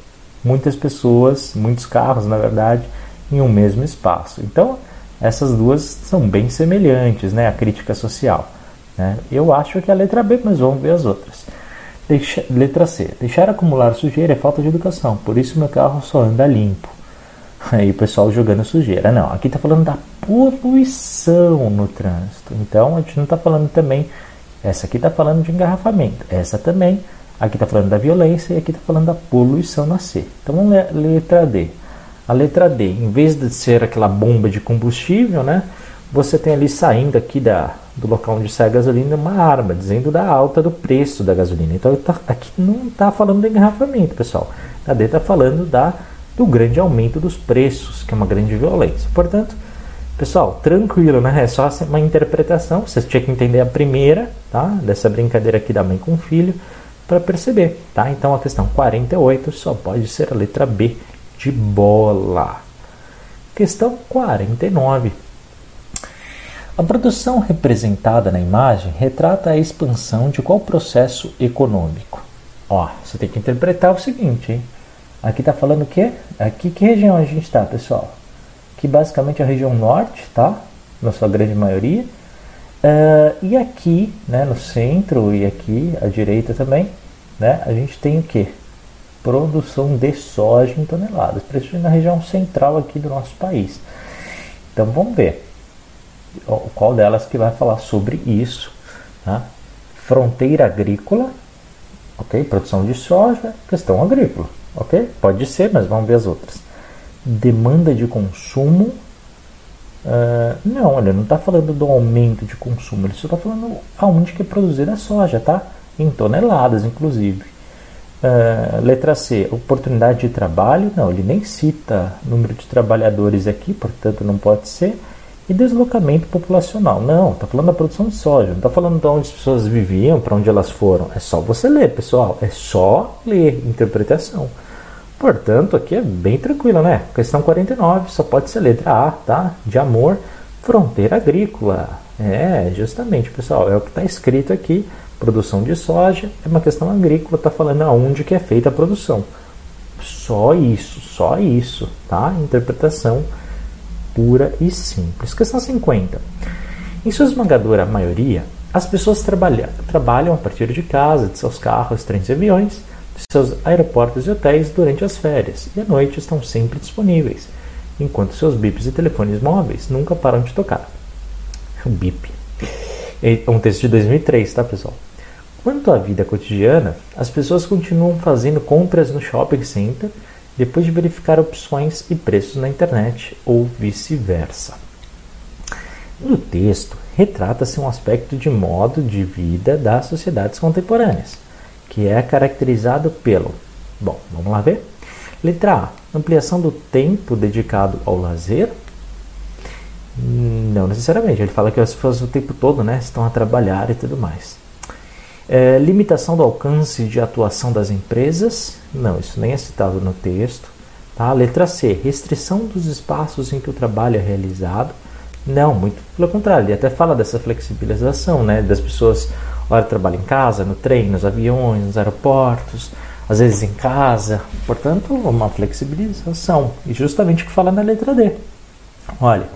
muitas pessoas, muitos carros, na verdade, em um mesmo espaço. Então, essas duas são bem semelhantes, né? A crítica social. Né? Eu acho que é a letra B, mas vamos ver as outras. Deixa, letra C. Deixar acumular sujeira é falta de educação, por isso meu carro só anda limpo. Aí o pessoal jogando sujeira. Não, aqui está falando da poluição no trânsito. Então a gente não está falando também. Essa aqui está falando de engarrafamento. Essa também. Aqui está falando da violência e aqui está falando da poluição na C. Então vamos ler letra D. A letra D, em vez de ser aquela bomba de combustível, né, você tem ali saindo aqui da, do local onde sai a gasolina uma arma, dizendo da alta do preço da gasolina. Então tá, aqui não está falando de engarrafamento, pessoal. A D está falando da, do grande aumento dos preços, que é uma grande violência. Portanto, pessoal, tranquilo, né? É só uma interpretação. Você tinha que entender a primeira, tá? Dessa brincadeira aqui da mãe com o filho, para perceber, tá? Então a questão 48 só pode ser a letra B de bola. Questão 49. A produção representada na imagem retrata a expansão de qual processo econômico? Ó, você tem que interpretar o seguinte, hein? Aqui está falando o quê? Aqui que região a gente está, pessoal? Aqui basicamente é a região norte, tá? Na sua grande maioria. Uh, e aqui, né, no centro e aqui à direita também, né, a gente tem o quê? produção de soja em toneladas, principalmente na região central aqui do nosso país. Então vamos ver qual delas que vai falar sobre isso. Tá? Fronteira agrícola, ok? Produção de soja, questão agrícola, ok? Pode ser, mas vamos ver as outras. Demanda de consumo. Uh, não, ele não está falando do aumento de consumo, ele só está falando aonde que é produzida a soja, tá? Em toneladas, inclusive. Uh, letra C, oportunidade de trabalho. Não, ele nem cita número de trabalhadores aqui, portanto não pode ser. E deslocamento populacional. Não, está falando da produção de soja, não está falando de onde as pessoas viviam, para onde elas foram. É só você ler, pessoal. É só ler, interpretação. Portanto, aqui é bem tranquilo, né? Questão 49, só pode ser letra A, tá? De amor, fronteira agrícola. É, justamente, pessoal, é o que está escrito aqui produção de soja é uma questão agrícola, está falando aonde que é feita a produção. Só isso, só isso, tá? Interpretação pura e simples. Questão 50. Em sua esmagadora maioria, as pessoas trabalham, trabalham a partir de casa, de seus carros, trens e aviões, seus aeroportos e hotéis durante as férias e à noite estão sempre disponíveis, enquanto seus bips e telefones móveis nunca param de tocar. Bip. É um texto de 2003, tá, pessoal? Quanto à vida cotidiana, as pessoas continuam fazendo compras no shopping center depois de verificar opções e preços na internet ou vice-versa. No texto, retrata-se um aspecto de modo de vida das sociedades contemporâneas, que é caracterizado pelo. Bom, vamos lá ver? Letra A: ampliação do tempo dedicado ao lazer. Não necessariamente, ele fala que as pessoas o tempo todo né, estão a trabalhar e tudo mais. É, limitação do alcance de atuação das empresas. Não, isso nem é citado no texto. Tá? Letra C. Restrição dos espaços em que o trabalho é realizado. Não, muito pelo contrário. Ele até fala dessa flexibilização, né? Das pessoas, hora trabalham em casa, no trem, nos aviões, nos aeroportos, às vezes em casa. Portanto, uma flexibilização. E justamente o que fala na letra D. Olha,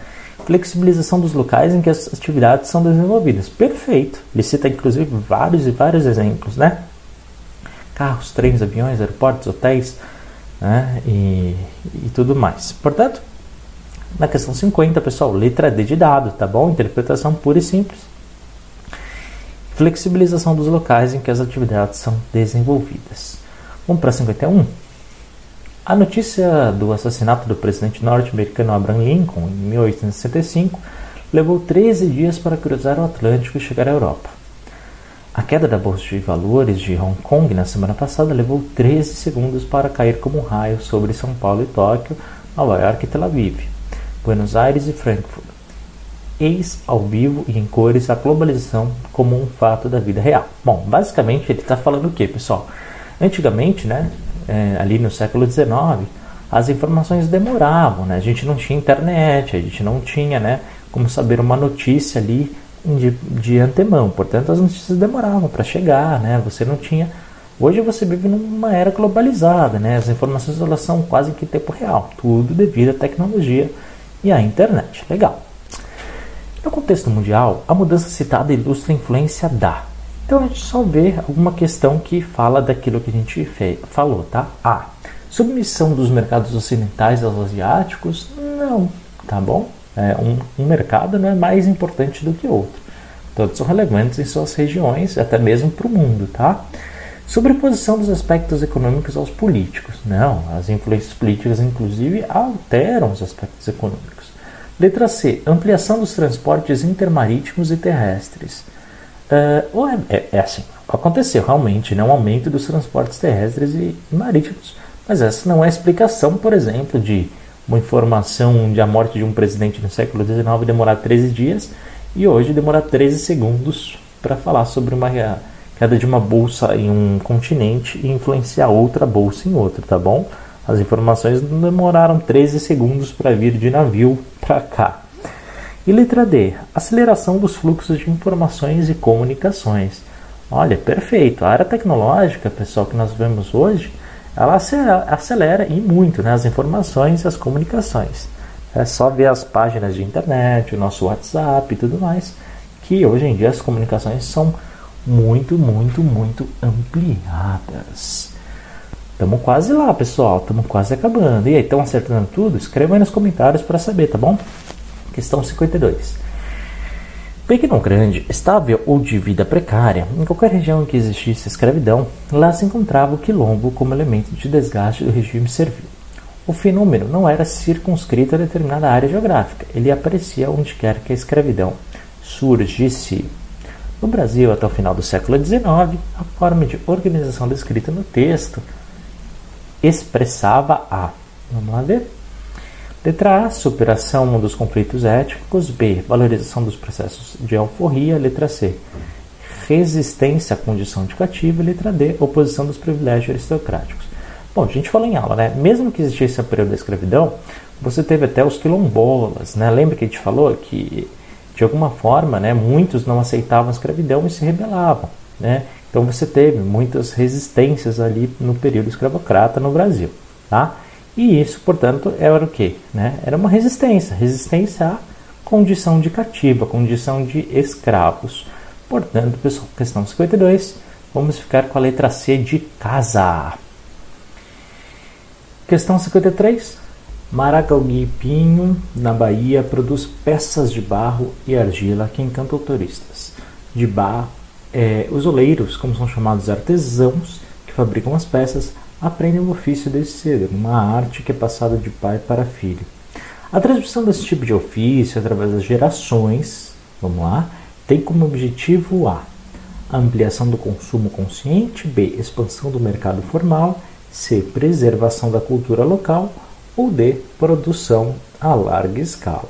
flexibilização dos locais em que as atividades são desenvolvidas. Perfeito. Ele cita inclusive vários e vários exemplos, né? Carros, trens, aviões, aeroportos, hotéis né? e, e tudo mais. Portanto, na questão 50, pessoal, letra D de dado, tá bom? Interpretação pura e simples. Flexibilização dos locais em que as atividades são desenvolvidas. Vamos para 51. A notícia do assassinato do presidente norte-americano Abraham Lincoln em 1865 levou 13 dias para cruzar o Atlântico e chegar à Europa. A queda da bolsa de valores de Hong Kong na semana passada levou 13 segundos para cair como um raio sobre São Paulo e Tóquio, Nova York e Tel Aviv, Buenos Aires e Frankfurt. Eis ao vivo e em cores a globalização como um fato da vida real. Bom, basicamente ele está falando o que, pessoal? Antigamente, né, é, ali no século XIX, as informações demoravam, né? A gente não tinha internet, a gente não tinha, né, como saber uma notícia ali de, de antemão. Portanto, as notícias demoravam para chegar, né? Você não tinha. Hoje você vive numa era globalizada, né? As informações elas são quase que em tempo real, tudo devido à tecnologia e à internet. Legal. No contexto mundial, a mudança citada ilustra a influência da então a gente só vê alguma questão que fala daquilo que a gente falou, tá? A. Submissão dos mercados ocidentais aos asiáticos? Não, tá bom? É, um, um mercado não é mais importante do que outro. Todos são relevantes em suas regiões, até mesmo para o mundo, tá? Sobreposição dos aspectos econômicos aos políticos. Não, as influências políticas, inclusive, alteram os aspectos econômicos. Letra C. Ampliação dos transportes intermarítimos e terrestres. Uh, é, é, é, assim, aconteceu realmente né, um aumento dos transportes terrestres e marítimos, mas essa não é a explicação, por exemplo, de uma informação de a morte de um presidente no século XIX demorar 13 dias e hoje demorar 13 segundos para falar sobre uma queda de uma bolsa em um continente e influenciar outra bolsa em outro, tá bom? As informações demoraram 13 segundos para vir de navio para cá. E letra D, aceleração dos fluxos de informações e comunicações. Olha, perfeito. A área tecnológica, pessoal, que nós vemos hoje, ela acelera e muito né, as informações e as comunicações. É só ver as páginas de internet, o nosso WhatsApp e tudo mais, que hoje em dia as comunicações são muito, muito, muito ampliadas. Estamos quase lá, pessoal. Estamos quase acabando. E aí, estão acertando tudo? Escreva aí nos comentários para saber, tá bom? Questão 52. Pequeno grande, estável ou de vida precária, em qualquer região em que existisse escravidão, lá se encontrava o quilombo como elemento de desgaste do regime servil. O fenômeno não era circunscrito a determinada área geográfica, ele aparecia onde quer que a escravidão surgisse. No Brasil, até o final do século XIX, a forma de organização descrita no texto expressava a. Vamos lá ver? Letra A, superação dos conflitos étnicos. B, valorização dos processos de alforria. Letra C, resistência à condição de cativo. Letra D, oposição dos privilégios aristocráticos. Bom, a gente falou em aula, né? Mesmo que existisse o período da escravidão, você teve até os quilombolas, né? Lembra que a gente falou que, de alguma forma, né, muitos não aceitavam a escravidão e se rebelavam, né? Então você teve muitas resistências ali no período escravocrata no Brasil, tá? E isso, portanto, era o que? Né? Era uma resistência, resistência à condição de cativa, condição de escravos. Portanto, pessoal, questão 52, vamos ficar com a letra C de casa. Questão 53. Maracaguipinho, na Bahia, produz peças de barro e argila que encantam turistas. De barro, é, os oleiros, como são chamados artesãos, que fabricam as peças, aprendem o ofício desde cedo, uma arte que é passada de pai para filho. A transmissão desse tipo de ofício através das gerações, vamos lá, tem como objetivo A. Ampliação do consumo consciente, B. Expansão do mercado formal, C. Preservação da cultura local ou D. Produção a larga escala.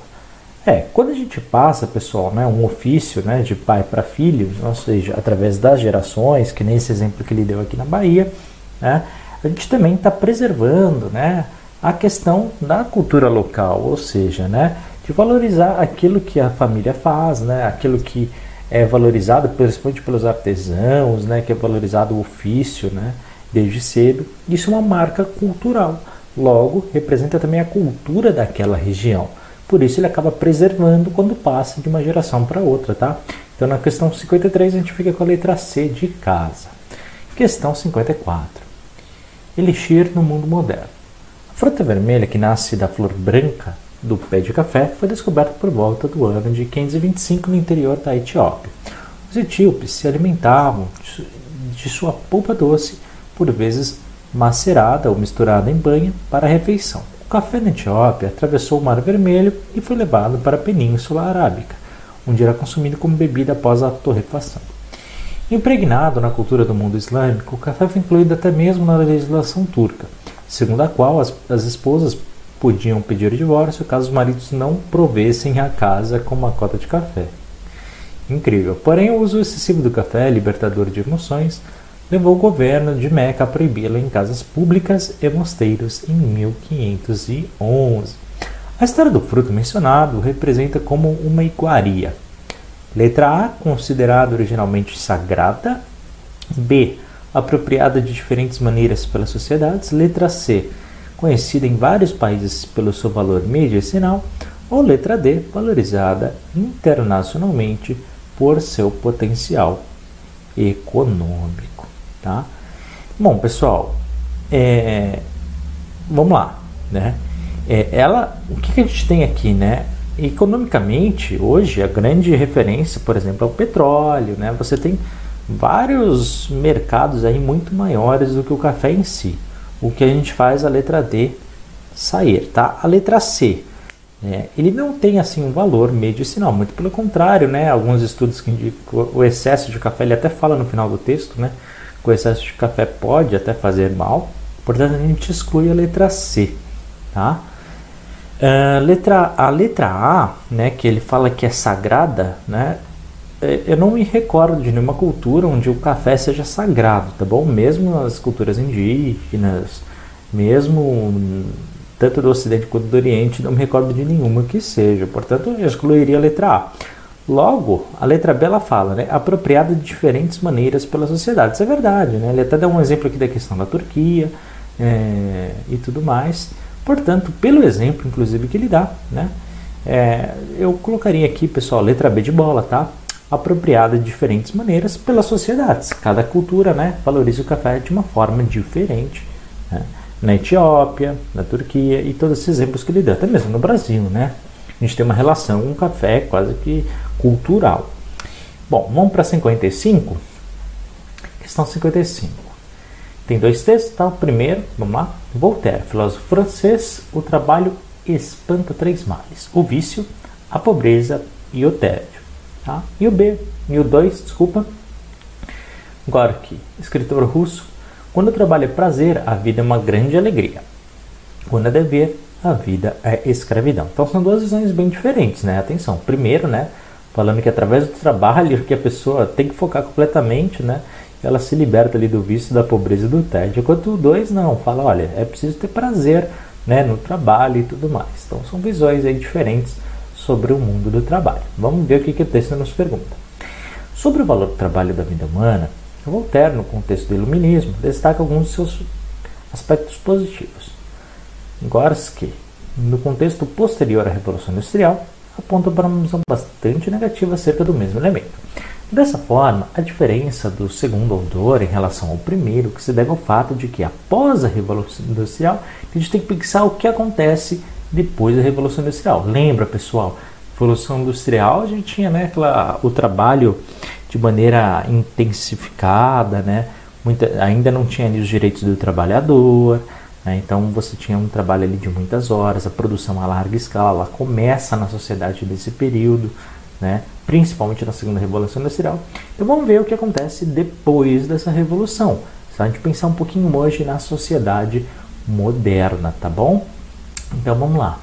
É, quando a gente passa, pessoal, né, um ofício né, de pai para filho, ou seja, através das gerações, que nem esse exemplo que ele deu aqui na Bahia, né, a gente também está preservando né, a questão da cultura local, ou seja, né, de valorizar aquilo que a família faz, né, aquilo que é valorizado principalmente pelos artesãos, né, que é valorizado o ofício né, desde cedo. Isso é uma marca cultural. Logo, representa também a cultura daquela região. Por isso ele acaba preservando quando passa de uma geração para outra, tá? Então na questão 53 a gente fica com a letra C de casa. Questão 54. Elixir no mundo moderno. A fruta vermelha que nasce da flor branca do pé de café foi descoberta por volta do ano de 525 no interior da Etiópia. Os etíopes se alimentavam de sua polpa doce, por vezes macerada ou misturada em banha, para a refeição. O café na Etiópia atravessou o Mar Vermelho e foi levado para a Península Arábica, onde era consumido como bebida após a torrefação. Impregnado na cultura do mundo islâmico, o café foi incluído até mesmo na legislação turca, segundo a qual as, as esposas podiam pedir o divórcio caso os maridos não provessem a casa com uma cota de café. Incrível. Porém, o uso excessivo do café, libertador de emoções, levou o governo de Meca a proibi-lo em casas públicas e mosteiros em 1511. A história do fruto mencionado representa como uma iguaria. Letra A, considerada originalmente sagrada. B, apropriada de diferentes maneiras pelas sociedades. Letra C, conhecida em vários países pelo seu valor medicinal. Ou letra D, valorizada internacionalmente por seu potencial econômico. Tá? Bom, pessoal, é, vamos lá, né? É, ela, o que, que, a gente tem aqui, né? Economicamente, hoje a grande referência, por exemplo, é o petróleo, né? Você tem vários mercados aí muito maiores do que o café em si. O que a gente faz a letra D sair, tá? A letra C, né? ele não tem assim um valor medicinal, muito pelo contrário, né? Alguns estudos que indicam o excesso de café, ele até fala no final do texto, né? O excesso de café pode até fazer mal, portanto a gente exclui a letra C, tá? Uh, letra, a letra A, né, que ele fala que é sagrada, né, é, eu não me recordo de nenhuma cultura onde o café seja sagrado, tá bom? Mesmo as culturas indígenas, mesmo tanto do Ocidente quanto do Oriente, não me recordo de nenhuma que seja. Portanto, eu excluiria a letra A. Logo, a letra B ela fala, né, apropriada de diferentes maneiras pela sociedade. Isso é verdade, né? Ele até dá um exemplo aqui da questão da Turquia é, e tudo mais. Portanto, pelo exemplo, inclusive, que ele dá, né, é, eu colocaria aqui, pessoal, letra B de bola, tá? Apropriada de diferentes maneiras pelas sociedades. Cada cultura, né, valoriza o café de uma forma diferente. Né? Na Etiópia, na Turquia e todos esses exemplos que ele dá, até mesmo no Brasil, né? A gente tem uma relação com o café quase que cultural. Bom, vamos para 55. Questão 55. Tem dois textos, tá? O primeiro, vamos lá. Voltaire, filósofo francês, o trabalho espanta três males: o vício, a pobreza e o tédio. Tá? E o B, e o 2, desculpa. Gorky, escritor russo, quando o trabalho é prazer, a vida é uma grande alegria. Quando é dever, a vida é escravidão. Então são duas visões bem diferentes, né? Atenção. Primeiro, né, falando que através do trabalho que a pessoa tem que focar completamente, né? Ela se liberta ali do vício, da pobreza e do tédio. Enquanto o dois não, fala, olha, é preciso ter prazer, né, no trabalho e tudo mais. Então são visões aí diferentes sobre o mundo do trabalho. Vamos ver o que, que o texto nos pergunta. Sobre o valor do trabalho da vida humana, Voltaire, no contexto do iluminismo, destaca alguns de seus aspectos positivos. Gorski, no contexto posterior à Revolução Industrial, aponta para uma visão bastante negativa acerca do mesmo elemento. Dessa forma, a diferença do segundo autor em relação ao primeiro que se deve ao fato de que após a Revolução Industrial, a gente tem que pensar o que acontece depois da Revolução Industrial. Lembra, pessoal, Revolução Industrial, a gente tinha né, aquela, o trabalho de maneira intensificada, né? Muita, ainda não tinha ali os direitos do trabalhador? Então você tinha um trabalho ali de muitas horas, a produção a larga escala, ela começa na sociedade desse período, né? principalmente na segunda revolução industrial. Então vamos ver o que acontece depois dessa revolução. Se a gente pensar um pouquinho hoje na sociedade moderna, tá bom? Então vamos lá.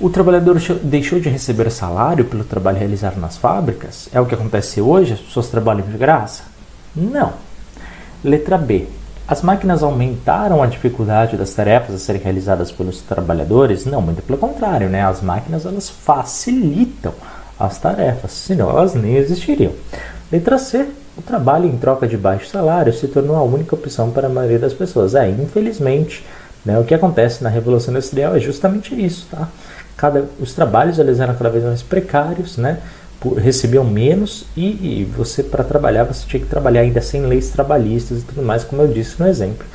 O trabalhador deixou de receber salário pelo trabalho realizado nas fábricas? É o que acontece hoje? As pessoas trabalham de graça? Não. Letra B. As máquinas aumentaram a dificuldade das tarefas a serem realizadas pelos trabalhadores? Não, muito pelo contrário, né? As máquinas elas facilitam as tarefas, senão elas nem existiriam. Letra C. O trabalho em troca de baixo salário se tornou a única opção para a maioria das pessoas. É, infelizmente, né, o que acontece na Revolução Industrial é justamente isso, tá? Cada, os trabalhos eles eram cada vez mais precários, né? Recebiam menos e, e você para trabalhar você tinha que trabalhar ainda sem leis trabalhistas e tudo mais, como eu disse no exemplo.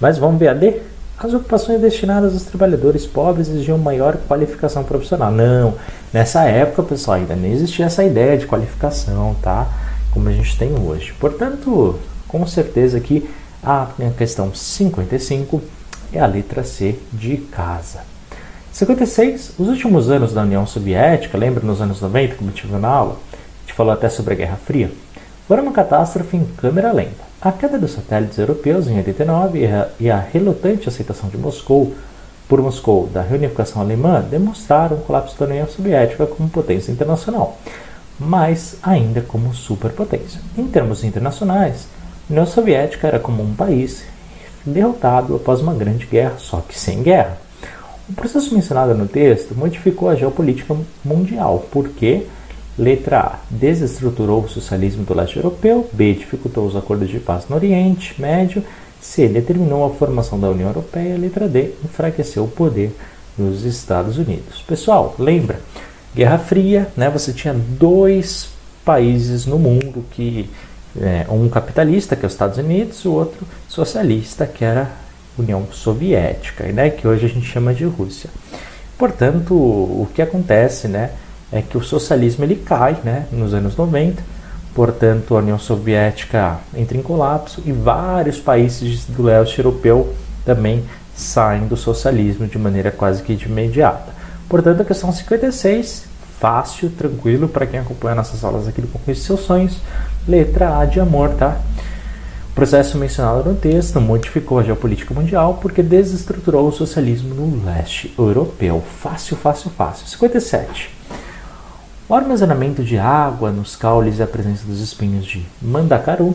Mas vamos ver a D? As ocupações destinadas aos trabalhadores pobres exigiam maior qualificação profissional. Não, nessa época, pessoal, ainda nem existia essa ideia de qualificação, tá? Como a gente tem hoje. Portanto, com certeza aqui a questão 55 é a letra C de casa. 56, os últimos anos da União Soviética, lembra nos anos 90, como tive na aula? A gente falou até sobre a Guerra Fria. Foram uma catástrofe em câmera lenta. A queda dos satélites europeus em 89 e a relutante aceitação de Moscou por Moscou da reunificação alemã demonstraram o colapso da União Soviética como potência internacional, mas ainda como superpotência. Em termos internacionais, a União Soviética era como um país derrotado após uma grande guerra, só que sem guerra. O processo mencionado no texto modificou a geopolítica mundial, porque letra A desestruturou o socialismo do leste europeu, B dificultou os acordos de paz no Oriente Médio, C determinou a formação da União Europeia, letra D enfraqueceu o poder dos Estados Unidos. Pessoal, lembra? Guerra Fria, né? Você tinha dois países no mundo que é, um capitalista que é os Estados Unidos, o outro socialista que era União Soviética, né, que hoje a gente chama de Rússia. Portanto, o que acontece né, é que o socialismo ele cai né, nos anos 90, portanto, a União Soviética entra em colapso e vários países do leste europeu também saem do socialismo de maneira quase que imediata. Portanto, a questão 56, fácil, tranquilo para quem acompanha nossas aulas aqui do Conquiste Seus Sonhos, letra A de amor, tá? Processo mencionado no texto modificou a geopolítica mundial porque desestruturou o socialismo no leste europeu. Fácil, fácil, fácil. 57. O armazenamento de água nos caules e a presença dos espinhos de mandacaru,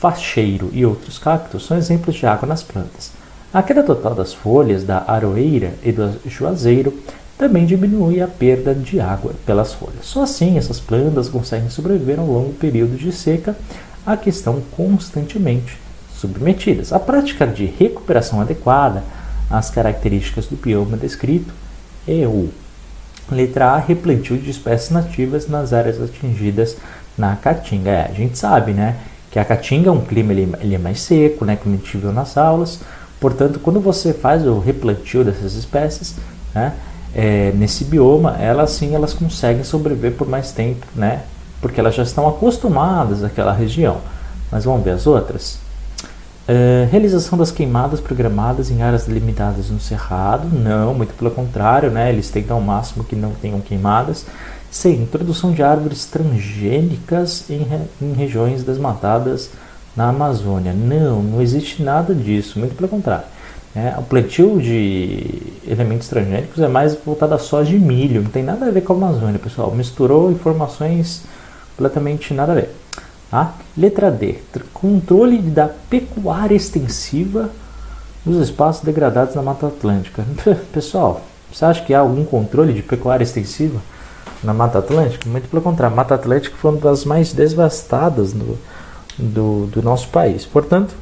facheiro e outros cactos são exemplos de água nas plantas. A queda total das folhas da aroeira e do juazeiro também diminui a perda de água pelas folhas. Só assim essas plantas conseguem sobreviver ao longo período de seca a que estão constantemente submetidas. A prática de recuperação adequada às características do bioma descrito é o letra A, replantio de espécies nativas nas áreas atingidas na Caatinga. É, a gente sabe, né, que a Caatinga é um clima ele, ele é mais seco, né, como a gente viu nas aulas. Portanto, quando você faz o replantio dessas espécies, né, é, nesse bioma, elas sim elas conseguem sobreviver por mais tempo, né, porque elas já estão acostumadas àquela região. Mas vamos ver as outras. Uh, realização das queimadas programadas em áreas delimitadas no Cerrado. Não, muito pelo contrário, né? eles tentam ao máximo que não tenham queimadas. C. Introdução de árvores transgênicas em, em regiões desmatadas na Amazônia. Não, não existe nada disso, muito pelo contrário. É, o plantio de elementos transgênicos é mais voltado a soja e milho, não tem nada a ver com a Amazônia, pessoal. Misturou informações completamente nada a ver. Tá? Letra D. Controle da pecuária extensiva nos espaços degradados na Mata Atlântica. Pessoal, você acha que há algum controle de pecuária extensiva na Mata Atlântica? Muito pelo contrário, a Mata Atlântica foi uma das mais devastadas do, do, do nosso país. Portanto,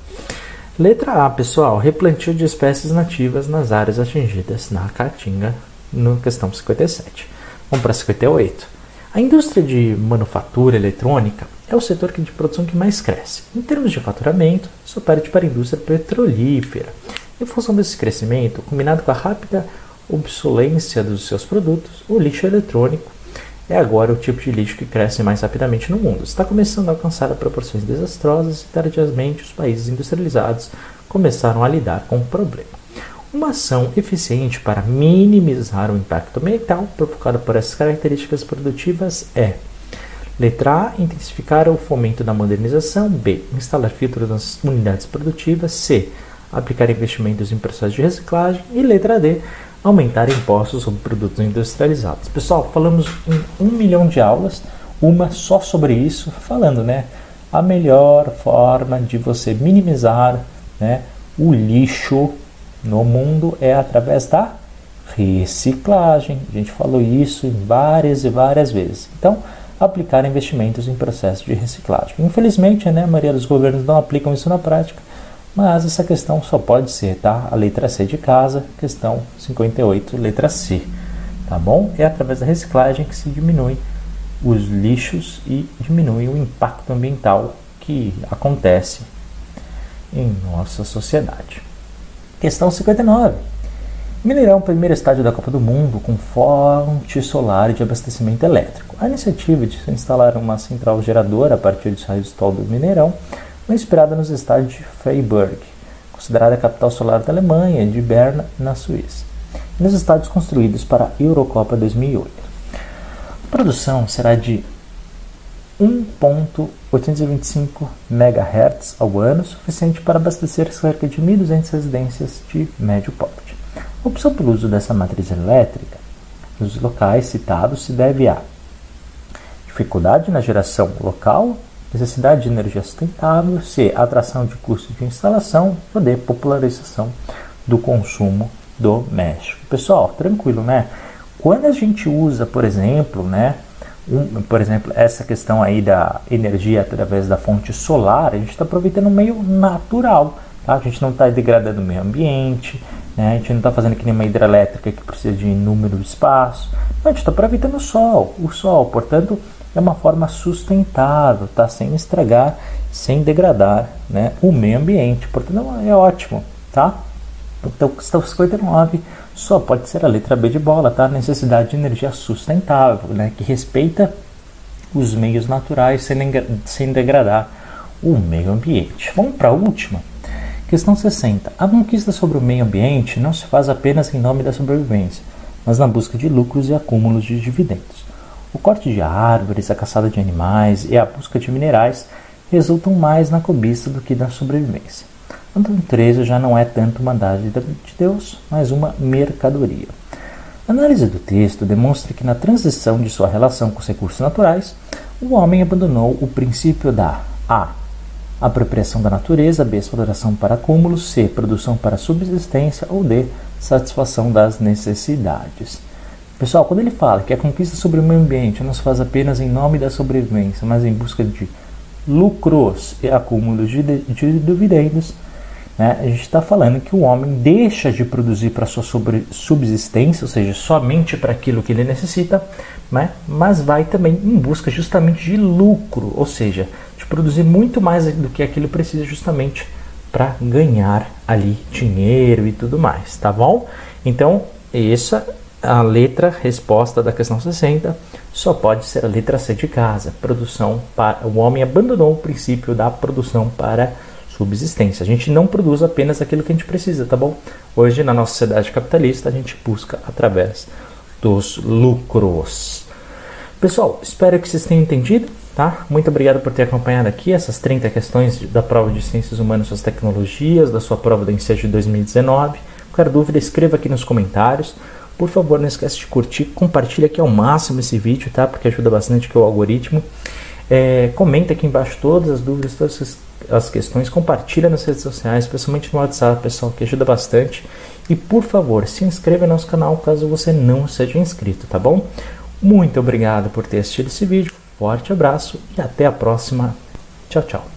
letra A, pessoal, replantio de espécies nativas nas áreas atingidas na Caatinga, no questão 57. Vamos para 58. A indústria de manufatura eletrônica é o setor de produção que mais cresce. Em termos de faturamento, só perde para a indústria petrolífera. Em função desse crescimento, combinado com a rápida obsolência dos seus produtos, o lixo eletrônico é agora o tipo de lixo que cresce mais rapidamente no mundo. Está começando a alcançar proporções desastrosas e tardiamente os países industrializados começaram a lidar com o problema. Uma ação eficiente para minimizar o impacto ambiental provocado por essas características produtivas é Letra A. Intensificar o fomento da modernização. B. Instalar filtros nas unidades produtivas. C. Aplicar investimentos em processos de reciclagem. E letra D. Aumentar impostos sobre produtos industrializados. Pessoal, falamos em um milhão de aulas, uma só sobre isso, falando, né? A melhor forma de você minimizar né, o lixo no mundo é através da reciclagem. A gente falou isso várias e várias vezes. Então, aplicar investimentos em processos de reciclagem. Infelizmente, né, a maioria dos governos não aplicam isso na prática, mas essa questão só pode ser, tá? A letra C de casa, questão 58, letra C, tá bom? É através da reciclagem que se diminui os lixos e diminui o impacto ambiental que acontece em nossa sociedade. Questão 59. Mineirão, primeiro estádio da Copa do Mundo com fonte solar de abastecimento elétrico. A iniciativa de instalar uma central geradora a partir de raios do do Mineirão foi inspirada nos estádios de Freiburg, considerada a capital solar da Alemanha, de Berna, na Suíça, e nos estádios construídos para a Eurocopa 2008. A produção será de 1.825 MHz ao ano, suficiente para abastecer cerca de 1.200 residências de médio porte. A opção pelo uso dessa matriz elétrica nos locais citados se deve a dificuldade na geração local, necessidade de energia sustentável, C. Atração de custo de instalação, ou D. Popularização do consumo doméstico. Pessoal, tranquilo, né? Quando a gente usa, por exemplo, né, um, por exemplo, essa questão aí da energia através da fonte solar, a gente está aproveitando um meio natural. Tá? A gente não está degradando o meio ambiente, né? a gente não está fazendo que nem uma hidrelétrica que precisa de inúmero espaço. Não, a gente está aproveitando o sol, o sol, portanto, é uma forma sustentável, tá? sem estragar, sem degradar né? o meio ambiente. Portanto, é ótimo. Tá? Então, questão 59 só pode ser a letra B de bola, tá? Necessidade de energia sustentável, né? Que respeita os meios naturais sem, sem degradar o meio ambiente. Vamos para a última. Questão 60. A conquista sobre o meio ambiente não se faz apenas em nome da sobrevivência, mas na busca de lucros e acúmulos de dividendos. O corte de árvores, a caçada de animais e a busca de minerais resultam mais na cobiça do que na sobrevivência. Antônio 13 já não é tanto uma dádiva de Deus, mas uma mercadoria. A análise do texto demonstra que na transição de sua relação com os recursos naturais, o homem abandonou o princípio da A. Apropriação da natureza, B. Exploração para acúmulos, C. Produção para subsistência ou D. Satisfação das necessidades. Pessoal, quando ele fala que a conquista sobre o meio ambiente não se faz apenas em nome da sobrevivência, mas em busca de lucros e acúmulos de, de dividendos, né? A gente está falando que o homem deixa de produzir para sua subsistência, ou seja, somente para aquilo que ele necessita, né? mas vai também em busca justamente de lucro, ou seja, de produzir muito mais do que aquilo precisa justamente para ganhar ali dinheiro e tudo mais, tá bom? Então, essa a letra resposta da questão 60 só pode ser a letra C de casa. Produção para o homem abandonou o princípio da produção para subsistência. A gente não produz apenas aquilo que a gente precisa, tá bom? Hoje, na nossa sociedade capitalista, a gente busca através dos lucros. Pessoal, espero que vocês tenham entendido, tá? Muito obrigado por ter acompanhado aqui essas 30 questões da prova de Ciências Humanas e Suas Tecnologias, da sua prova da Ensejo de 2019. Qualquer dúvida, escreva aqui nos comentários. Por favor, não esqueça de curtir, compartilha aqui ao máximo esse vídeo, tá? Porque ajuda bastante que o algoritmo. É, comenta aqui embaixo todas as dúvidas, todas as as questões, compartilha nas redes sociais, especialmente no WhatsApp, pessoal, que ajuda bastante. E por favor, se inscreva no nosso canal caso você não seja inscrito, tá bom? Muito obrigado por ter assistido esse vídeo. Forte abraço e até a próxima. Tchau, tchau.